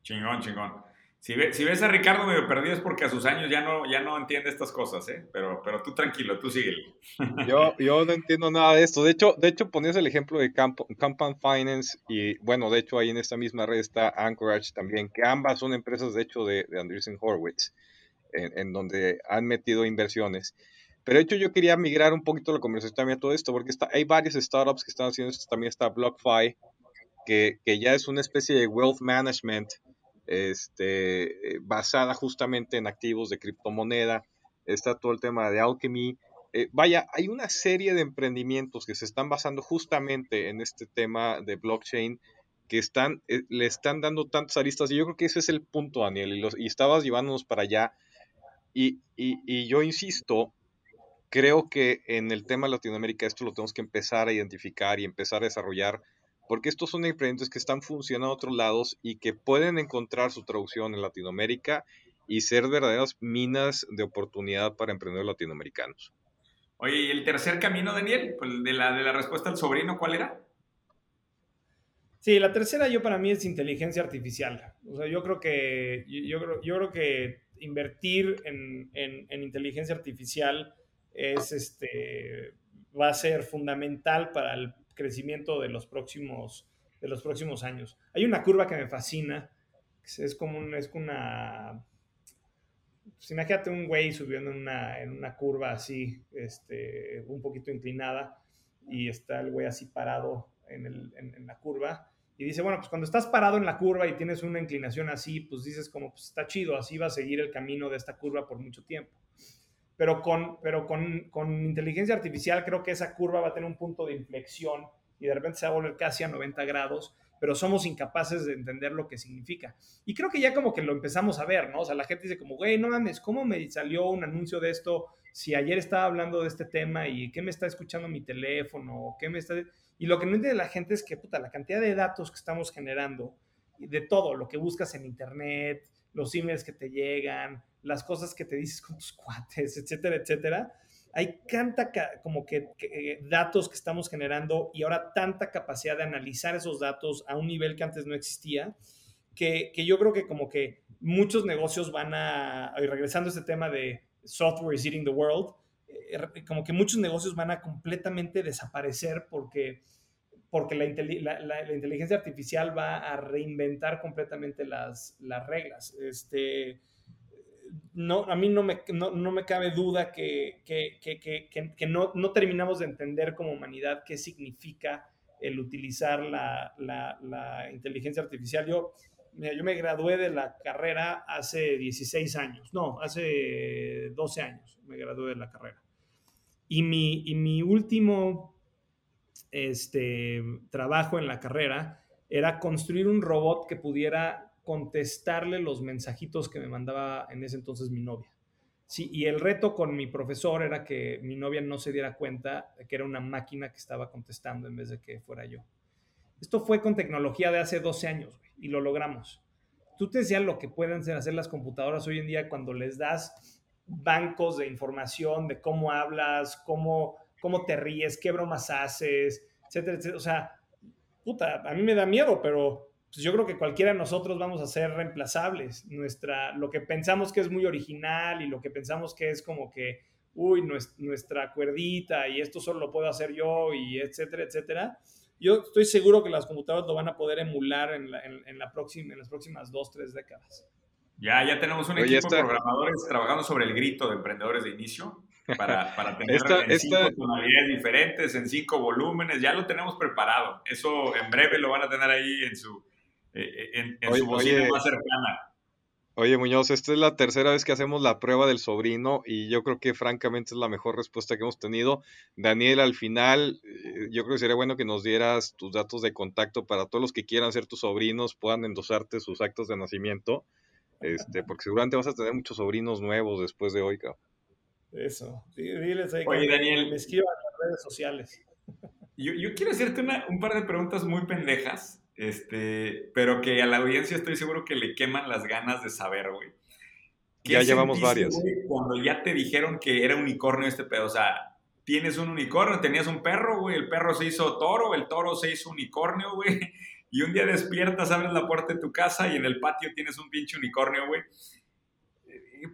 Chingón, chingón. Si, si, ves a Ricardo medio perdido es porque a sus años ya no, ya no entiende estas cosas, ¿eh? Pero, pero tú tranquilo, tú sigue. Yo, yo no entiendo nada de esto. De hecho, de hecho ponías el ejemplo de Compound Finance y, bueno, de hecho ahí en esta misma red está Anchorage también, que ambas son empresas, de hecho, de, de Andreessen Horowitz, en, en, donde han metido inversiones. Pero de hecho yo quería migrar un poquito la conversación también a todo esto, porque está, hay varios startups que están haciendo esto. También está BlockFi, que, ya es una especie de wealth management este, basada justamente en activos de criptomoneda. Está todo el tema de Alchemy. Eh, vaya, hay una serie de emprendimientos que se están basando justamente en este tema de blockchain que están, eh, le están dando tantas aristas y yo creo que ese es el punto, Daniel, y, los, y estabas llevándonos para allá. Y, y, y, yo insisto, creo que en el tema de Latinoamérica esto lo tenemos que empezar a identificar y empezar a desarrollar porque estos son emprendimientos que están funcionando a otros lados y que pueden encontrar su traducción en Latinoamérica y ser verdaderas minas de oportunidad para emprendedores latinoamericanos. Oye, ¿y el tercer camino, Daniel? Pues, de la, de la respuesta al sobrino, ¿cuál era? Sí, la tercera yo para mí es inteligencia artificial. O sea, yo creo que, yo, yo creo que invertir en, en, en, inteligencia artificial es, este, va a ser fundamental para el crecimiento de los próximos, de los próximos años. Hay una curva que me fascina, es como un, es una... Pues imagínate un güey subiendo en una, en una curva así, este, un poquito inclinada, y está el güey así parado en, el, en, la curva, y dice, bueno, pues cuando estás parado en la curva y tienes una inclinación así, pues dices como, pues está chido, así va a seguir el camino de esta curva por mucho tiempo. Pero con, pero con, con inteligencia artificial creo que esa curva va a tener un punto de inflexión y de repente se va a volver casi a 90 grados, pero somos incapaces de entender lo que significa. Y creo que ya como que lo empezamos a ver, ¿no? O sea, la gente dice como, güey, no mames, ¿cómo me salió un anuncio de esto si ayer estaba hablando de este tema y qué me está escuchando mi teléfono? ¿Qué me está... Y lo que no entiende la gente es que, puta, la cantidad de datos que estamos generando, de todo, lo que buscas en internet, los emails que te llegan, las cosas que te dices con tus cuates, etcétera, etcétera, hay tanta como que, eh, datos que estamos generando y ahora tanta capacidad de analizar esos datos a un nivel que antes no existía, que, que yo creo que como que muchos negocios van a, y regresando a este tema de software is eating the world, eh, como que muchos negocios van a completamente desaparecer porque, porque la, la, inteligencia artificial va a reinventar completamente las, las reglas. Este, no, a mí no me, no, me cabe duda que, que, no, no, terminamos de entender como humanidad qué significa el utilizar la, la, inteligencia artificial. Yo, yo me gradué de la carrera hace 16 años, no, hace 12 años me gradué de la carrera. Y mi, y mi último este, trabajo en la carrera era construir un robot que pudiera contestarle los mensajitos que me mandaba en ese entonces mi novia. Sí, y el reto con mi profesor era que mi novia no se diera cuenta de que era una máquina que estaba contestando en vez de que fuera yo. Esto fue con tecnología de hace 12 años y lo logramos. Tú te decías lo que pueden hacer las computadoras hoy en día cuando les das bancos de información de cómo hablas, cómo, cómo te ríes, qué bromas haces, etcétera, etcétera. O sea, puta, a mí me da miedo, pero pues yo creo que cualquiera de nosotros vamos a ser reemplazables. Nuestra, lo que pensamos que es muy original y lo que pensamos que es como que, uy, nuestra cuerdita y esto solo lo puedo hacer yo y etcétera, etcétera. Yo estoy seguro que las computadoras lo van a poder emular en, la, en, la próxima, en las próximas dos, tres décadas. Ya, ya tenemos un equipo de programadores trabajando sobre el grito de emprendedores de inicio para, para tener en cinco tonalidades diferentes, en cinco volúmenes. Ya lo tenemos preparado. Eso en breve lo van a tener ahí en su, eh, en, su bocina más cercana. Oye, Muñoz, esta es la tercera vez que hacemos la prueba del sobrino y yo creo que francamente es la mejor respuesta que hemos tenido. Daniel, al final, eh, yo creo que sería bueno que nos dieras tus datos de contacto para todos los que quieran ser tus sobrinos, puedan endosarte sus actos de nacimiento, este, porque seguramente vas a tener muchos sobrinos nuevos después de hoy, cabrón. Eso, diles ahí Oye, Daniel, me escriban en las redes sociales. Yo, yo quiero hacerte una, un par de preguntas muy pendejas este, pero que a la audiencia estoy seguro que le queman las ganas de saber, güey. Ya llevamos varias. cuando ya te dijeron que era unicornio este pedo, o sea, tienes un unicornio, tenías un perro, güey, el perro se hizo toro, el toro se hizo unicornio, güey, y un día despiertas, abres la puerta de tu casa y en el patio tienes un pinche unicornio, güey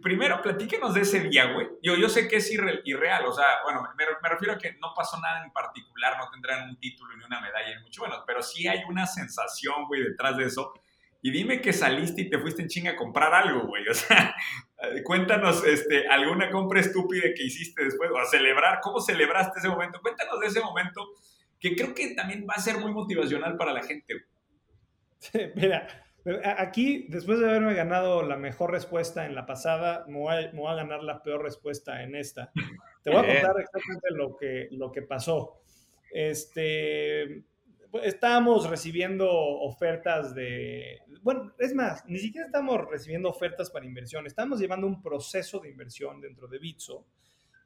primero, platíquenos de ese día, güey. Yo, yo sé que es irreal, o sea, bueno, me, refiero a que no pasó nada en particular, no tendrán un título ni una medalla, ni mucho bueno, pero sí hay una sensación, güey, detrás de eso. Y dime que saliste y te fuiste en chinga a comprar algo, güey. O sea, cuéntanos este, alguna compra estúpida que hiciste después, o a celebrar, ¿cómo celebraste ese momento? Cuéntanos de ese momento, que creo que también va a ser muy motivacional para la gente. Mira, Aquí, después de haberme ganado la mejor respuesta en la pasada, me voy, a, ganar la peor respuesta en esta. Te voy a contar exactamente lo que, lo que pasó. Este, estábamos recibiendo ofertas de... Bueno, es más, ni siquiera estamos recibiendo ofertas para inversión. Estamos llevando un proceso de inversión dentro de Bitso,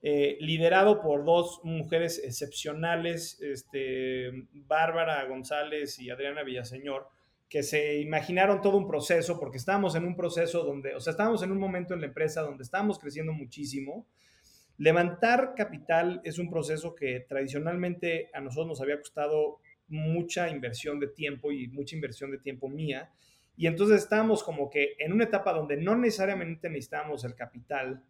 eh, liderado por dos mujeres excepcionales, este, Bárbara González y Adriana Villaseñor que se imaginaron todo un proceso, porque estábamos en un proceso donde, o sea, estábamos en un momento en la empresa donde estábamos creciendo muchísimo. Levantar capital es un proceso que tradicionalmente a nosotros nos había costado mucha inversión de tiempo y mucha inversión de tiempo mía. Y entonces estábamos como que en una etapa donde no necesariamente necesitábamos el capital,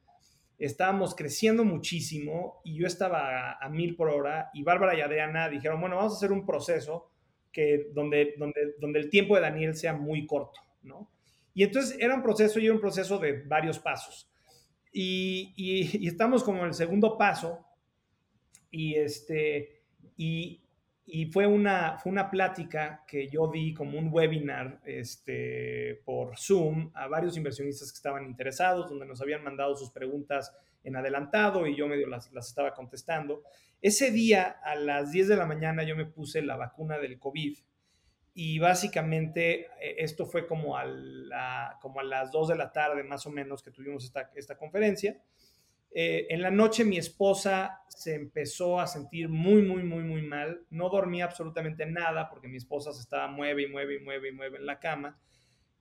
estábamos creciendo muchísimo y yo estaba a, mil por hora y Bárbara y Adriana dijeron, bueno, vamos a hacer un proceso que donde, donde, donde el tiempo de Daniel sea muy corto, ¿no? Y entonces era un proceso y era un proceso de varios pasos. Y, y, estamos como en el segundo paso y, este, y, y fue, una, fue una plática que yo di como un webinar este, por Zoom a varios inversionistas que estaban interesados, donde nos habían mandado sus preguntas en adelantado y yo medio las, las estaba contestando. Ese día, a las 10 de la mañana, yo me puse la vacuna del COVID y básicamente eh, esto fue como a, las 2 de la tarde más o menos que tuvimos esta, esta conferencia. Eh, en la noche mi esposa se empezó a sentir muy, muy, muy, muy mal. No dormía absolutamente nada porque mi esposa se estaba mueve y mueve y mueve y mueve en la cama.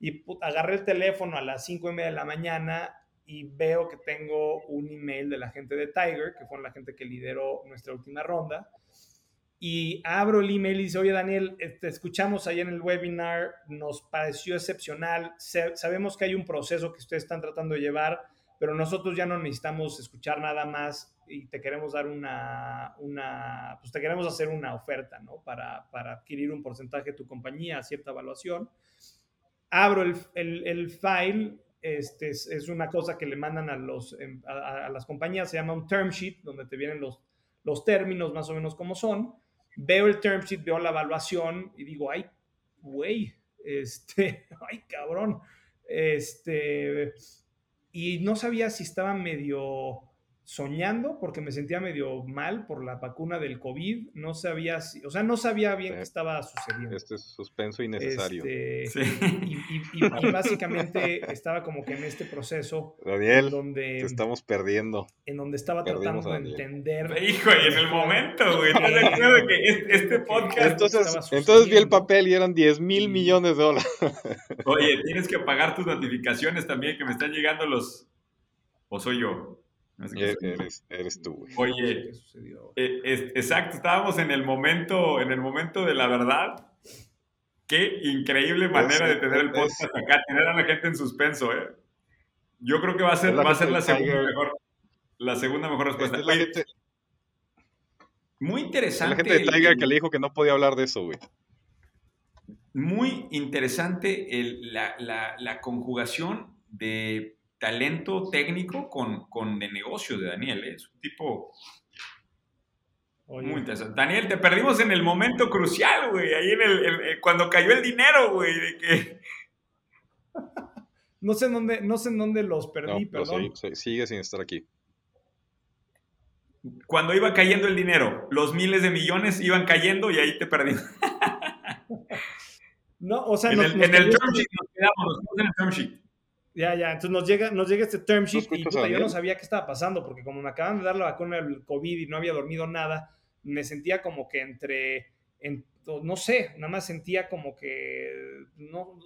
Y agarré el teléfono a las 5 y media de la mañana y veo que tengo un email de la gente de Tiger, que fue la gente que lideró nuestra última ronda. Y abro el email y dice, oye Daniel, te este, escuchamos ahí en el webinar, nos pareció excepcional, sabemos que hay un proceso que ustedes están tratando de llevar, pero nosotros ya no necesitamos escuchar nada más y te queremos dar una, una pues te queremos hacer una oferta, ¿no? Para, para adquirir un porcentaje de tu compañía a cierta evaluación. Abro el, el, el file este, es, una cosa que le mandan a, los, em, a, las compañías, se llama un term sheet, donde te vienen los, los términos más o menos como son. Veo el term sheet, veo la evaluación y digo, ay, güey, este, ay, cabrón. Este, y no sabía si estaba medio, soñando porque me sentía medio mal por la vacuna del COVID. No sabía si, o sea, no sabía bien qué estaba sucediendo. Este es suspenso innecesario. Este, y, básicamente estaba como que en este proceso. Daniel, donde, te estamos perdiendo. En donde estaba tratando de entender. Hijo, y en el momento, güey. No que este podcast. Entonces, entonces vi el papel y eran 10 mil millones de dólares. Oye, tienes que apagar tus notificaciones también, que me están llegando los. ¿O soy yo? Eres, tú, güey. Oye, eh, exacto, estábamos en el momento, en el momento de la verdad. Qué increíble manera de tener el podcast acá, tener a la gente en suspenso, ¿eh? Yo creo que va a ser, va a ser la segunda mejor, la segunda mejor respuesta. muy interesante. La gente de Tiger que le dijo que no podía hablar de eso, güey. Muy interesante la, la, la conjugación de talento técnico con, con de negocio de Daniel. ¿eh? Es un tipo muy interesante. Daniel, te perdimos en el momento crucial, güey. Ahí en el, cuando cayó el dinero, güey. De que... no, sé en dónde, no sé en dónde los perdí, perdón. sigue sin estar aquí. Cuando iba cayendo el dinero, los miles de millones iban cayendo y ahí te perdí. no, o sea, en, el, en el term sheet nos quedamos, nos en el term sheet. Ya, ya, entonces nos llega, nos llega este term sheet y yo no sabía qué estaba pasando, porque como me acaban de dar la vacuna del COVID y no había dormido nada, me sentía como que entre, no sé, nada más sentía como que, no,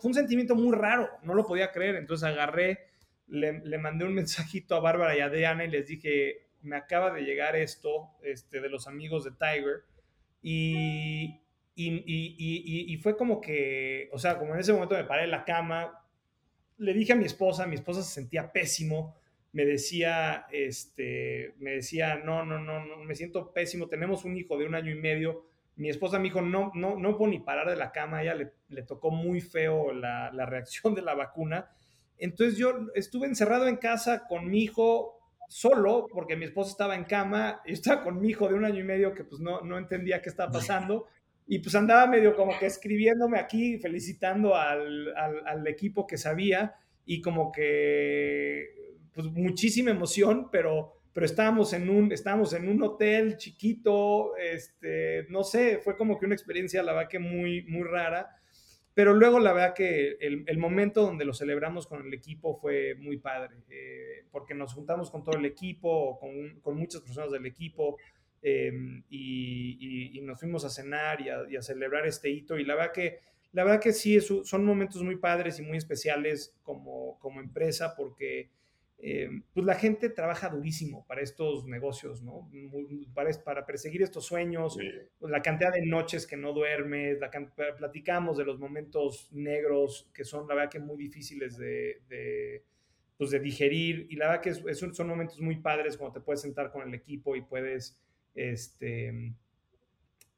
fue un sentimiento muy raro, no lo podía creer, entonces agarré, le, le, mandé un mensajito a Bárbara y a Diana y les dije, me acaba de llegar esto este, de los amigos de Tiger y, y, y, y, fue como que, o sea, como en ese momento me paré en la cama, le dije a mi esposa, mi esposa se sentía pésimo, me decía, este, me decía, no, no, no, no, me siento pésimo, tenemos un hijo de un año y medio. Mi esposa me dijo, no, no, no puedo ni parar de la cama, ella le, le tocó muy feo la, la, reacción de la vacuna. Entonces yo estuve encerrado en casa con mi hijo solo, porque mi esposa estaba en cama, y estaba con mi hijo de un año y medio que pues no, no entendía qué estaba pasando. Y pues andaba medio como que escribiéndome aquí, felicitando al, al, equipo que sabía y como que, pues muchísima emoción, pero, pero estábamos, en un, estábamos en un hotel chiquito, este, no sé, fue como que una experiencia, la verdad que muy, muy rara. Pero luego la verdad que el, el momento donde lo celebramos con el equipo fue muy padre, eh, porque nos juntamos con todo el equipo, con, con muchas personas del equipo, Em, y, nos fuimos a cenar y a, celebrar este hito. Y la verdad que, la verdad que sí, son momentos muy padres y muy especiales como, como empresa porque em, pues la gente trabaja durísimo para estos negocios, ¿no? Para, para perseguir estos sueños, pues la cantidad de noches que no duermes, la, platicamos de los momentos negros que son la verdad que muy difíciles de, de pues de digerir y la verdad que son momentos muy padres cuando te puedes sentar con el equipo y puedes este,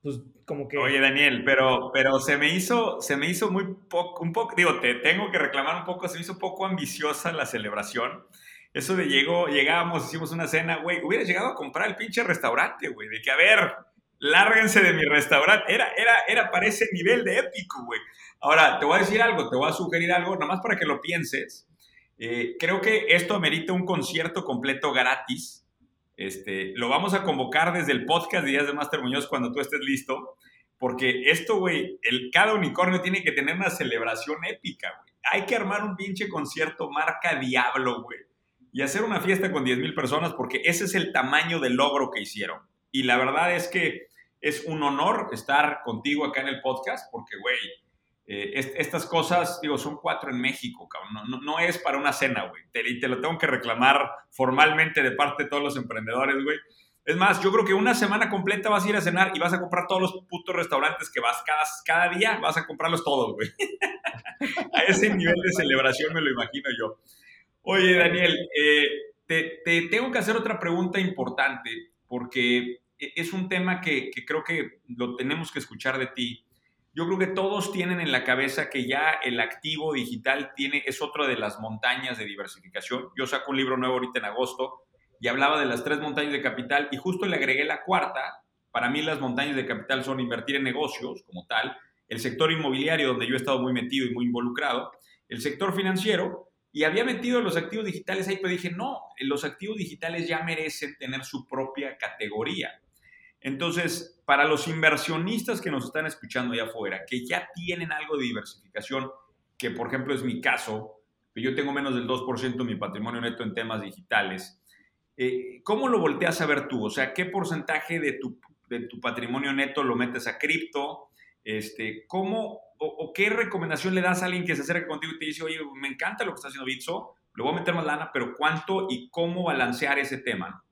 pues como que... Oye, Daniel, pero, pero se me hizo, se me hizo muy poco, un poco, digo, te tengo que reclamar un poco, se me hizo poco ambiciosa la celebración. Eso de llegó, llegábamos, hicimos una cena, güey, hubiera llegado a comprar el pinche restaurante, güey, de que, a ver, lárguense de mi restaurante. Era, era, era para ese nivel de épico, güey. Ahora, te voy a decir algo, te voy a sugerir algo, nomás para que lo pienses. Eh, creo que esto amerita un concierto completo gratis este, lo vamos a convocar desde el podcast de Días de Master Muñoz cuando tú estés listo, porque esto, güey, cada unicornio tiene que tener una celebración épica, güey. Hay que armar un pinche concierto marca Diablo, güey, y hacer una fiesta con 10 mil personas, porque ese es el tamaño del logro que hicieron. Y la verdad es que es un honor estar contigo acá en el podcast, porque, güey, eh, estas cosas, digo, son cuatro en México, cabrón. No, no, es para una cena, güey. Te, te lo tengo que reclamar formalmente de parte de todos los emprendedores, güey. Es más, yo creo que una semana completa vas a ir a cenar y vas a comprar todos los putos restaurantes que vas cada, cada día, vas a comprarlos todos, güey. a ese nivel de celebración me lo imagino yo. Oye, Daniel, eh, te, te, tengo que hacer otra pregunta importante porque es un tema que, que creo que lo tenemos que escuchar de ti yo creo que todos tienen en la cabeza que ya el activo digital tiene, es otra de las montañas de diversificación. Yo saco un libro nuevo ahorita en agosto y hablaba de las tres montañas de capital y justo le agregué la cuarta. Para mí las montañas de capital son invertir en negocios como tal, el sector inmobiliario donde yo he estado muy metido y muy involucrado, el sector financiero Y había metido los activos digitales ahí, pero dije, no, los activos digitales ya merecen tener su propia categoría. Entonces, para los inversionistas que nos están escuchando allá afuera, que ya tienen algo de diversificación, que por ejemplo es mi caso, que yo tengo menos del 2% de mi patrimonio neto en temas digitales, eh, ¿cómo lo volteas a ver tú? O sea, ¿qué porcentaje de tu, de tu patrimonio neto lo metes a cripto? Este, ¿Cómo o, qué recomendación le das a alguien que se acerca contigo y te dice, oye, me encanta lo que está haciendo Bitso, le voy a meter más lana, pero cuánto y cómo balancear ese tema?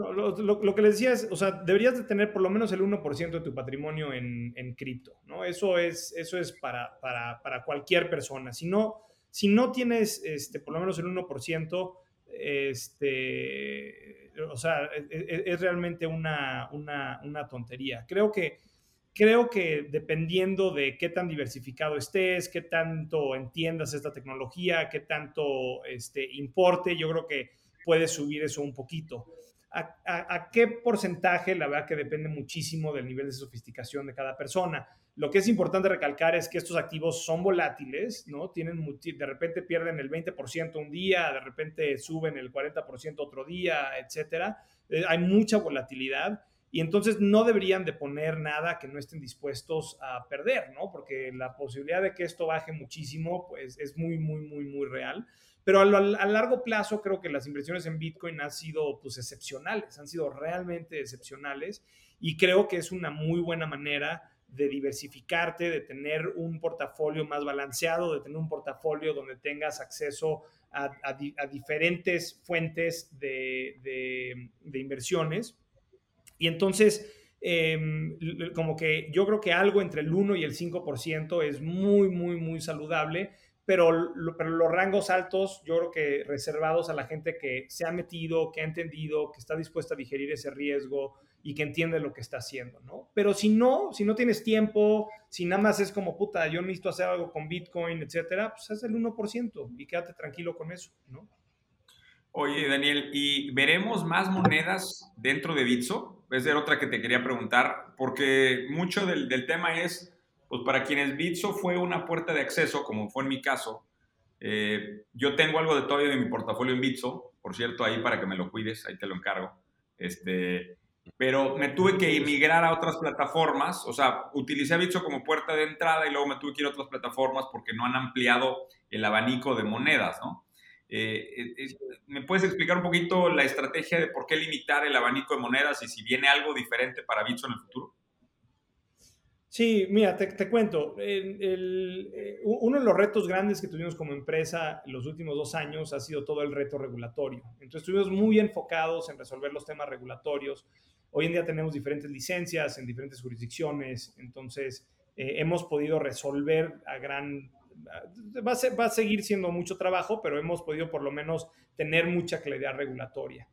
Lo, que les decía es, o sea, deberías de tener por lo menos el 1% de tu patrimonio en, cripto, ¿no? Eso es, eso es para, para, para, cualquier persona. Si no, si no tienes este, por lo menos el 1%, este, o sea, es, es realmente una, una, una tontería. Creo que creo que dependiendo de qué tan diversificado estés, qué tanto entiendas esta tecnología, qué tanto este, importe, yo creo que puedes subir eso un poquito. ¿A, qué porcentaje? La verdad que depende muchísimo del nivel de sofisticación de cada persona. Lo que es importante recalcar es que estos activos son volátiles, ¿no? Tienen, de repente pierden el 20% un día, de repente suben el 40% otro día, etcétera. Eh, hay mucha volatilidad y entonces no deberían de poner nada que no estén dispuestos a perder, ¿no? Porque la posibilidad de que esto baje muchísimo, pues es muy, muy, muy, muy real. Pero a, largo plazo creo que las inversiones en Bitcoin han sido pues excepcionales, han sido realmente excepcionales y creo que es una muy buena manera de diversificarte, de tener un portafolio más balanceado, de tener un portafolio donde tengas acceso a, diferentes fuentes de, de inversiones. Y entonces, em, como que yo creo que algo entre el 1 y el 5% es muy, muy, muy saludable, pero, pero los rangos altos, yo creo que reservados a la gente que se ha metido, que ha entendido, que está dispuesta a digerir ese riesgo y que entiende lo que está haciendo, ¿no? Pero si no, si no tienes tiempo, si nada más es como, puta, yo necesito hacer algo con Bitcoin, etcétera, pues haz el 1% y quédate tranquilo con eso, ¿no? Oye, Daniel, ¿y veremos más monedas dentro de Bitso? Es de otra que te quería preguntar, porque mucho del, tema es, pues para quienes Bitso fue una puerta de acceso, como fue en mi caso, eh, yo tengo algo de todavía de mi portafolio en Bitso, por cierto, ahí para que me lo cuides, ahí te lo encargo. Este, pero me tuve que emigrar a otras plataformas, o sea, utilicé Bitso como puerta de entrada y luego me tuve que ir a otras plataformas porque no han ampliado el abanico de monedas, ¿no? Eh, ¿Me puedes explicar un poquito la estrategia de por qué limitar el abanico de monedas y si viene algo diferente para Bitso en el futuro? Sí, mira, te, cuento. Eh, uno de los retos grandes que tuvimos como empresa en los últimos dos años ha sido todo el reto regulatorio. Entonces estuvimos muy enfocados en resolver los temas regulatorios. Hoy en día tenemos diferentes licencias en diferentes jurisdicciones, entonces eh, hemos podido resolver a gran va a, va a seguir siendo mucho trabajo, pero hemos podido por lo menos tener mucha claridad regulatoria.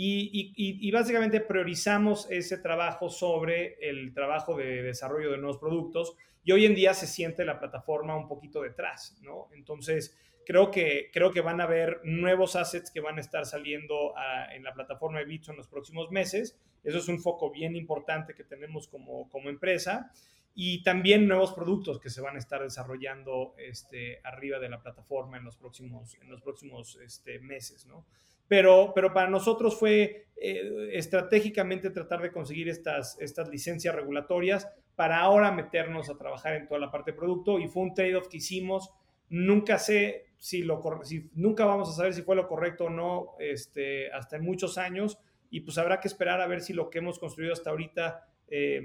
Y, y, básicamente priorizamos ese trabajo sobre el trabajo de desarrollo de nuevos productos y hoy en día se siente la plataforma un poquito detrás, ¿no? Entonces, creo que, creo que van a haber nuevos assets que van a estar saliendo en la plataforma de Bitso en los próximos meses. Eso es un foco bien importante que tenemos como, como empresa y también nuevos productos que se van a estar desarrollando este, arriba de la plataforma en los próximos, en los próximos este, meses, ¿no? Pero, pero para nosotros fue eh, estratégicamente tratar de conseguir estas, estas licencias regulatorias para ahora meternos a trabajar en toda la parte de producto y fue un trade-off que hicimos. Nunca sé si lo si, nunca vamos a saber si fue lo correcto o no este, hasta en muchos años y pues habrá que esperar a ver si lo que hemos construido hasta ahorita eh,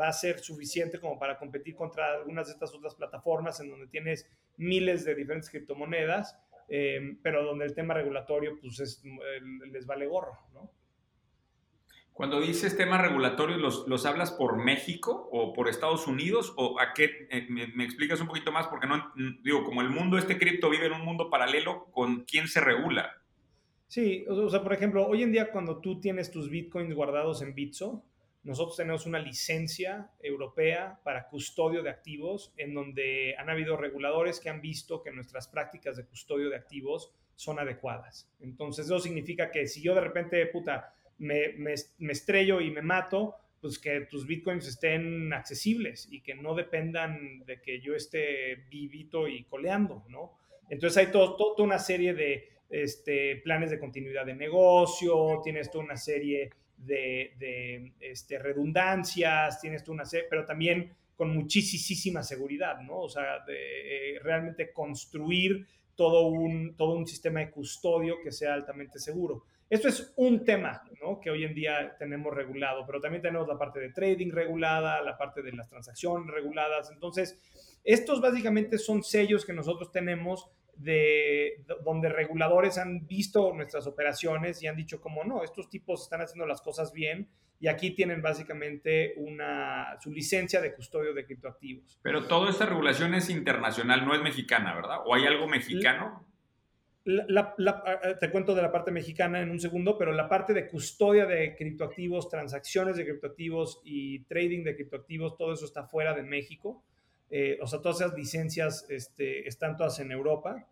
va a ser suficiente como para competir contra algunas de estas otras plataformas en donde tienes miles de diferentes criptomonedas, eh, pero donde el tema regulatorio pues les vale gorro, ¿no? Cuando dices tema regulatorio, ¿los, ¿los, hablas por México o por Estados Unidos? ¿O a qué? Eh, me, explicas un poquito más? Porque no, digo, como el mundo, este cripto vive en un mundo paralelo, ¿con quién se regula? Sí, o sea, por ejemplo, hoy en día cuando tú tienes tus bitcoins guardados en Bitso, nosotros tenemos una licencia europea para custodio de activos en donde han habido reguladores que han visto que nuestras prácticas de custodio de activos son adecuadas. Entonces eso significa que si yo de repente, puta, me, me, estrello y me mato, pues que tus bitcoins estén accesibles y que no dependan de que yo esté vivito y coleando, ¿no? Entonces hay toda una serie de este, planes de continuidad de negocio, tienes toda una serie de, este, redundancias, tienes toda una serie, pero también con muchísima seguridad, ¿no? O sea, de, eh, realmente construir todo un, todo un sistema de custodio que sea altamente seguro. Esto es un tema ¿no? que hoy en día tenemos regulado, pero también tenemos la parte de trading regulada, la parte de las transacciones reguladas. Entonces, estos básicamente son sellos que nosotros tenemos de donde reguladores han visto nuestras operaciones y han dicho como no, estos tipos están haciendo las cosas bien y aquí tienen básicamente una, su licencia de custodio de criptoactivos. Pero toda esta regulación es internacional, no es mexicana, ¿verdad? ¿O hay algo mexicano? te cuento de la parte mexicana en un segundo, pero la parte de custodia de criptoactivos, transacciones de criptoactivos y trading de criptoactivos, todo eso está fuera de México. Eh, o sea, todas esas licencias este, están todas en Europa.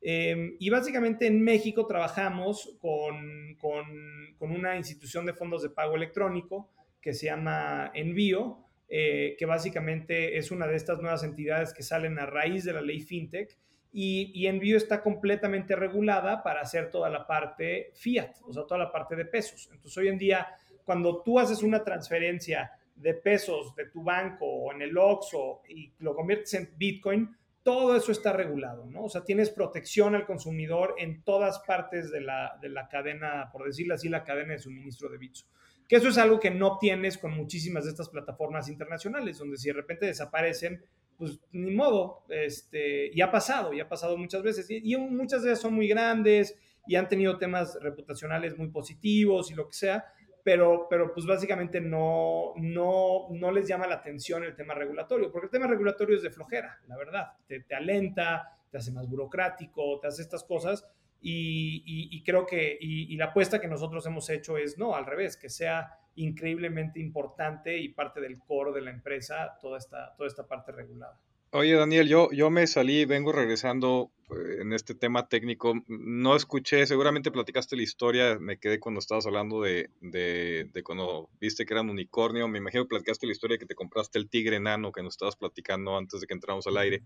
Em, y básicamente en México trabajamos con, con, una institución de fondos de pago electrónico que se llama Envío, eh, que básicamente es una de estas nuevas entidades que salen a raíz de la ley FinTech. Y, y, Envío está completamente regulada para hacer toda la parte fiat, o sea, toda la parte de pesos. Entonces, hoy en día, cuando tú haces una transferencia de pesos de tu banco o en el OXO y lo conviertes en Bitcoin, todo eso está regulado, ¿no? O sea, tienes protección al consumidor en todas partes de la, de la cadena, por decirlo así, la cadena de suministro de Bitso. Que eso es algo que no tienes con muchísimas de estas plataformas internacionales, donde si de repente desaparecen, pues ni modo, este, y ha pasado, y ha pasado muchas veces, y, y muchas ellas son muy grandes y han tenido temas reputacionales muy positivos y lo que sea, pero, pero pues básicamente no, no, no les llama la atención el tema regulatorio, porque el tema regulatorio es de flojera, la verdad, te, te alenta, te hace más burocrático, te hace estas cosas y, y, creo que, y, la apuesta que nosotros hemos hecho es, no, al revés, que sea increíblemente importante y parte del core de la empresa toda esta, toda esta parte regulada. Oye, Daniel, yo, yo me salí, vengo regresando eh, en este tema técnico. No escuché, seguramente platicaste la historia, me quedé cuando estabas hablando de, de, de cuando viste que era un unicornio. Me imagino que platicaste la historia que te compraste el tigre enano que nos estabas platicando antes de que entramos al aire.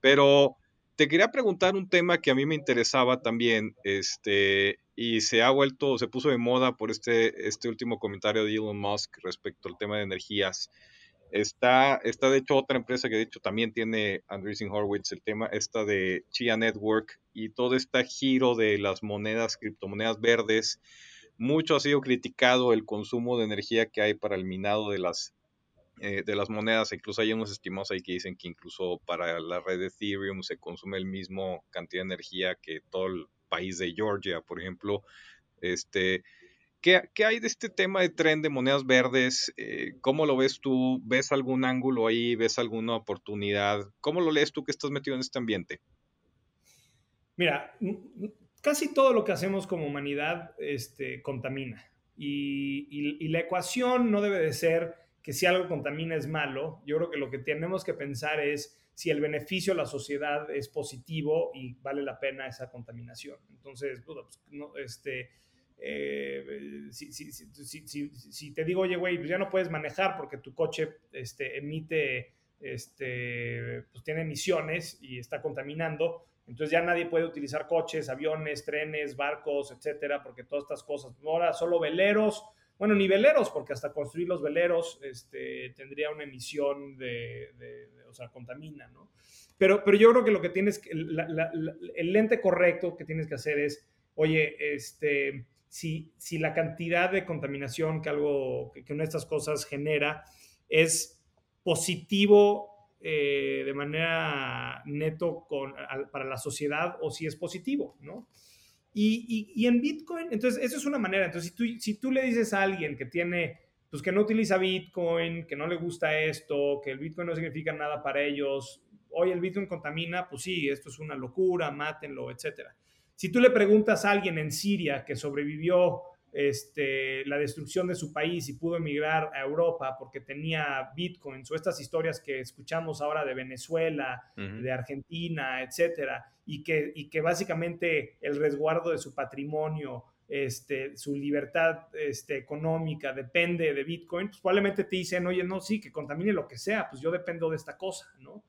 Pero te quería preguntar un tema que a mí me interesaba también, este, y se ha vuelto, se puso de moda por este, este último comentario de Elon Musk respecto al tema de energías. Está, está de hecho otra empresa que de hecho también tiene Andreessen Horowitz, el tema esta de Chia Network y todo este giro de las monedas, criptomonedas verdes. Mucho ha sido criticado el consumo de energía que hay para el minado de las, eh, de las monedas. Incluso hay unos estimados ahí que dicen que incluso para la red de Ethereum se consume el mismo cantidad de energía que todo el país de Georgia, por ejemplo. Este, ¿Qué, hay de este tema de tren de monedas verdes? Eh, ¿Cómo lo ves tú? ¿Ves algún ángulo ahí? ¿Ves alguna oportunidad? ¿Cómo lo lees tú que estás metido en este ambiente? Mira, casi todo lo que hacemos como humanidad este, contamina. Y, la ecuación no debe de ser que si algo contamina es malo. Yo creo que lo que tenemos que pensar es si el beneficio a la sociedad es positivo y vale la pena esa contaminación. Entonces, pues, no, este, eh, si, si, si, si, te digo, oye, güey, pues ya no puedes manejar porque tu coche este, emite, este, pues tiene emisiones y está contaminando, entonces ya nadie puede utilizar coches, aviones, trenes, barcos, etcétera, porque todas estas cosas, ahora solo veleros, bueno, ni veleros, porque hasta construir los veleros este, tendría una emisión de, o sea, contamina, ¿no? Pero, pero yo creo que lo que tienes, que, el lente correcto que tienes que hacer es, oye, este, si, si la cantidad de contaminación que algo, que, una de estas cosas genera es positivo eh, de manera neto con, para la sociedad o si es positivo, ¿no? Y, y, en Bitcoin, entonces, eso es una manera. Entonces, si tú, si tú le dices a alguien que tiene, pues que no utiliza Bitcoin, que no le gusta esto, que el Bitcoin no significa nada para ellos, hoy el Bitcoin contamina, pues sí, esto es una locura, mátenlo, etcétera. Si tú le preguntas a alguien en Siria que sobrevivió este, la destrucción de su país y pudo emigrar a Europa porque tenía bitcoins o estas historias que escuchamos ahora de Venezuela, de Argentina, etcétera, y que, y que básicamente el resguardo de su patrimonio, este, su libertad este, económica depende de bitcoin, pues probablemente te dicen, oye, no, sí, que contamine lo que sea, pues yo dependo de esta cosa, ¿no?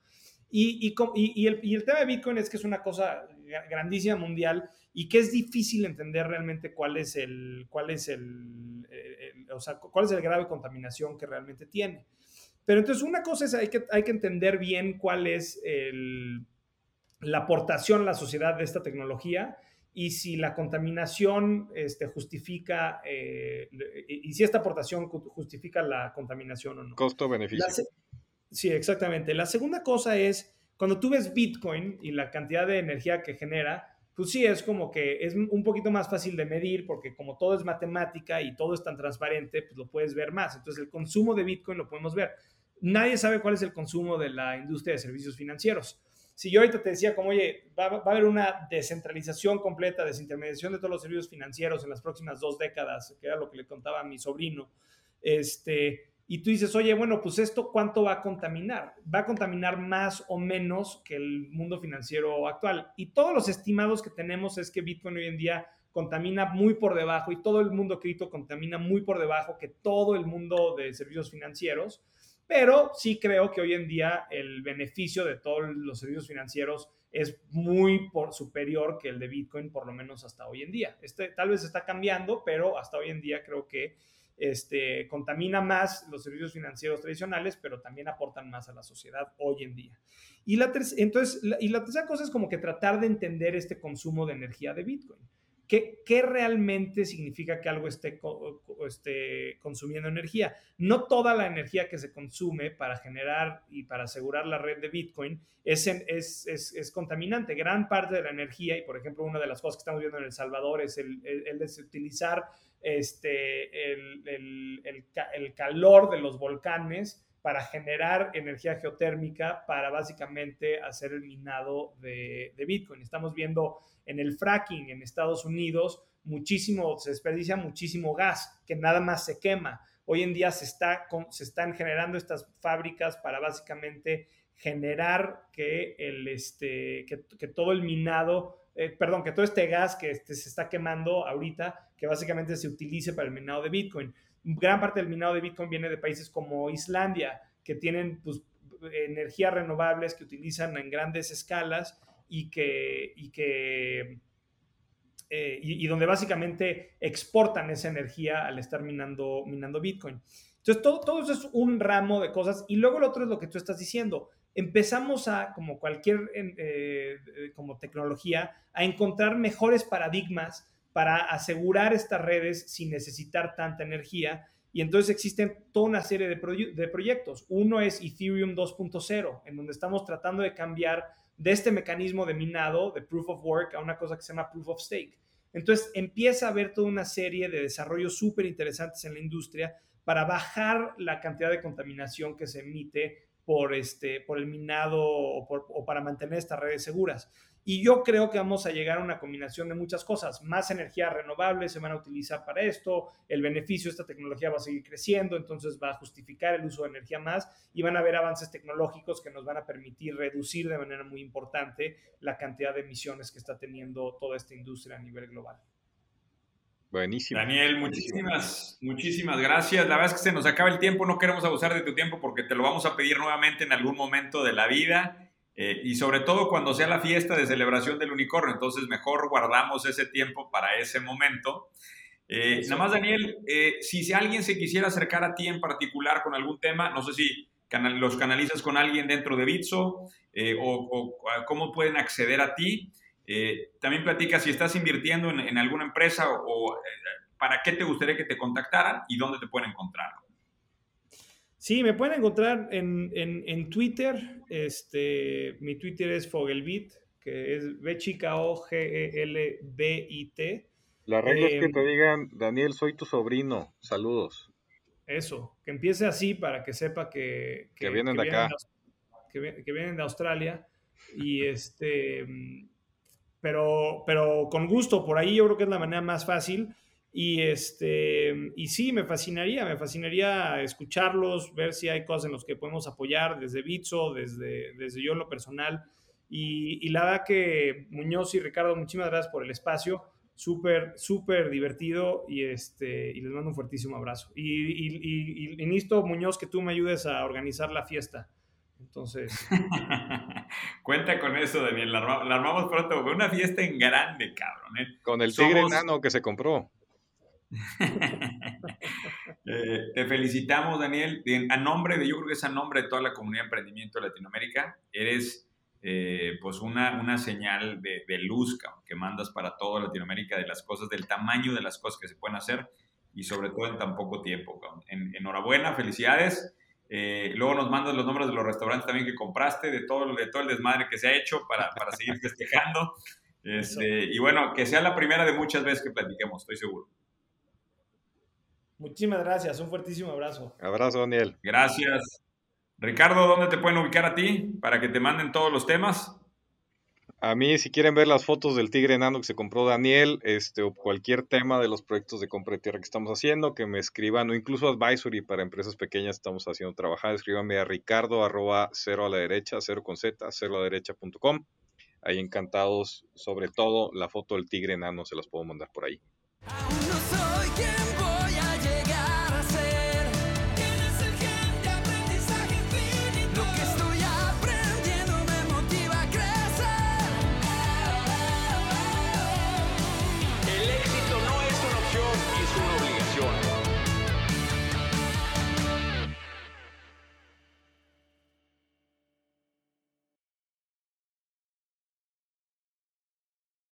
Y, y, el, y, el, tema de Bitcoin es que es una cosa grandísima mundial y que es difícil entender realmente cuál es el, cuál es el, o sea, cuál es el grado de contaminación que realmente tiene. Pero entonces una cosa es hay que, hay que entender bien cuál es el, la aportación a la sociedad de esta tecnología y si la contaminación este, justifica, eh, y si esta aportación justifica la contaminación o no. Costo-beneficio. Sí, exactamente. La segunda cosa es, cuando tú ves Bitcoin y la cantidad de energía que genera, pues sí, es como que es un poquito más fácil de medir porque como todo es matemática y todo es tan transparente, pues lo puedes ver más. Entonces el consumo de Bitcoin lo podemos ver. Nadie sabe cuál es el consumo de la industria de servicios financieros. Si yo ahorita te decía como, oye, va, va a haber una descentralización completa, desintermediación de todos los servicios financieros en las próximas dos décadas, que era lo que le contaba a mi sobrino, este, y tú dices, oye, bueno, pues esto cuánto va a contaminar? Va a contaminar más o menos que el mundo financiero actual. Y todos los estimados que tenemos es que Bitcoin hoy en día contamina muy por debajo y todo el mundo cripto contamina muy por debajo que todo el mundo de servicios financieros. Pero sí creo que hoy en día el beneficio de todos los servicios financieros es muy por superior que el de Bitcoin, por lo menos hasta hoy en día. Este tal vez está cambiando, pero hasta hoy en día creo que este, contamina más los servicios financieros tradicionales, pero también aportan más a la sociedad hoy en día. Y la, entonces, y la tercera cosa es como que tratar de entender este consumo de energía de Bitcoin. ¿Qué, realmente significa que algo esté, esté, consumiendo energía? No toda la energía que se consume para generar y para asegurar la red de Bitcoin es, contaminante. Gran parte de la energía, y por ejemplo, una de las cosas que estamos viendo en El Salvador es el, el, utilizar este, el, el, calor de los volcanes para generar energía geotérmica para básicamente hacer el minado de, de Bitcoin. Estamos viendo en el fracking en Estados Unidos, muchísimo, se desperdicia muchísimo gas que nada más se quema. Hoy en día se, está, se están generando estas fábricas para básicamente generar que, el, este, que, todo el minado, eh, perdón, que todo este gas que este, se está quemando ahorita, que básicamente se utilice para el minado de Bitcoin. Gran parte del minado de Bitcoin viene de países como Islandia, que tienen pues, energías renovables que utilizan en grandes escalas y que, y que eh, y, donde básicamente exportan esa energía al estar minando, minando Bitcoin. Entonces, todo, todo eso es un ramo de cosas. Y luego lo otro es lo que tú estás diciendo. Empezamos a, como cualquier eh, eh, como tecnología, a encontrar mejores paradigmas para asegurar estas redes sin necesitar tanta energía. Y entonces existen toda una serie de, proyectos. Uno es Ethereum 2.0, en donde estamos tratando de cambiar de este mecanismo de minado, de proof of work, a una cosa que se llama proof of stake. Entonces empieza a haber toda una serie de desarrollos súper interesantes en la industria para bajar la cantidad de contaminación que se emite por, este, por el minado o para mantener estas redes seguras. Y yo creo que vamos a llegar a una combinación de muchas cosas. Más energías renovables se van a utilizar para esto, el beneficio de esta tecnología va a seguir creciendo, entonces va a justificar el uso de energía más y van a haber avances tecnológicos que nos van a permitir reducir de manera muy importante la cantidad de emisiones que está teniendo toda esta industria a nivel global. Buenísimo. Daniel, muchísimas, muchísimas gracias. La verdad es que se nos acaba el tiempo, no queremos abusar de tu tiempo porque te lo vamos a pedir nuevamente en algún momento de la vida. Eh, y sobre todo cuando sea la fiesta de celebración del unicornio, entonces mejor guardamos ese tiempo para ese momento. Eh, nada más, Daniel, eh, si, alguien se quisiera acercar a ti en particular con algún tema, no sé si los canalizas con alguien dentro de Bitso o, cómo pueden acceder a ti. también platica si estás invirtiendo en, en alguna empresa o para qué te gustaría que te contactaran y dónde te pueden encontrar. Sí, me pueden encontrar en, en, Twitter. Este, mi Twitter es Fogelbit, que es B chica O G E L B I T. La regla es que em, te digan, Daniel, soy tu sobrino. Saludos. Eso, que empiece así para que sepa que, que, vienen de acá. que, que, vienen de Australia. Y este, pero, pero con gusto, por ahí yo creo que es la manera más fácil. Y, este, y sí, me fascinaría, me fascinaría escucharlos, ver si hay cosas en las que podemos apoyar desde Bitso, desde, desde yo en lo personal. Y, y, la verdad que Muñoz y Ricardo, muchísimas gracias por el espacio. Súper, súper divertido y, este, y les mando un fuertísimo abrazo. Y, y, y, Muñoz, que tú me ayudes a organizar la fiesta. Entonces. Cuenta con eso, Daniel. La, armamos pronto. Una fiesta en grande, cabrón. ¿eh? Con el tigre enano que se compró. Eh, te felicitamos, Daniel. A nombre de, yo creo que es a nombre de toda la comunidad de emprendimiento de Latinoamérica, eres eh, pues una, una señal de, luz que mandas para toda Latinoamérica de las cosas, del tamaño de las cosas que se pueden hacer y sobre todo en tan poco tiempo. enhorabuena, felicidades. Eh, luego nos mandas los nombres de los restaurantes también que compraste, de todo, de todo el desmadre que se ha hecho para, para seguir festejando. Este, y bueno, que sea la primera de muchas veces que platiquemos, estoy seguro. Muchísimas gracias, un fuertísimo abrazo. Abrazo, Daniel. Gracias. Ricardo, ¿dónde te pueden ubicar a ti para que te manden todos los temas? A mí, si quieren ver las fotos del tigre enano que se compró Daniel, este, o cualquier tema de los proyectos de compra de tierra que estamos haciendo, que me escriban, o incluso advisory para empresas pequeñas estamos haciendo trabajar, escríbanme a ricardo arroba cero a la derecha, cero con z, cero a la derecha punto com. Ahí encantados, sobre todo la foto del tigre enano, se las puedo mandar por ahí. no soy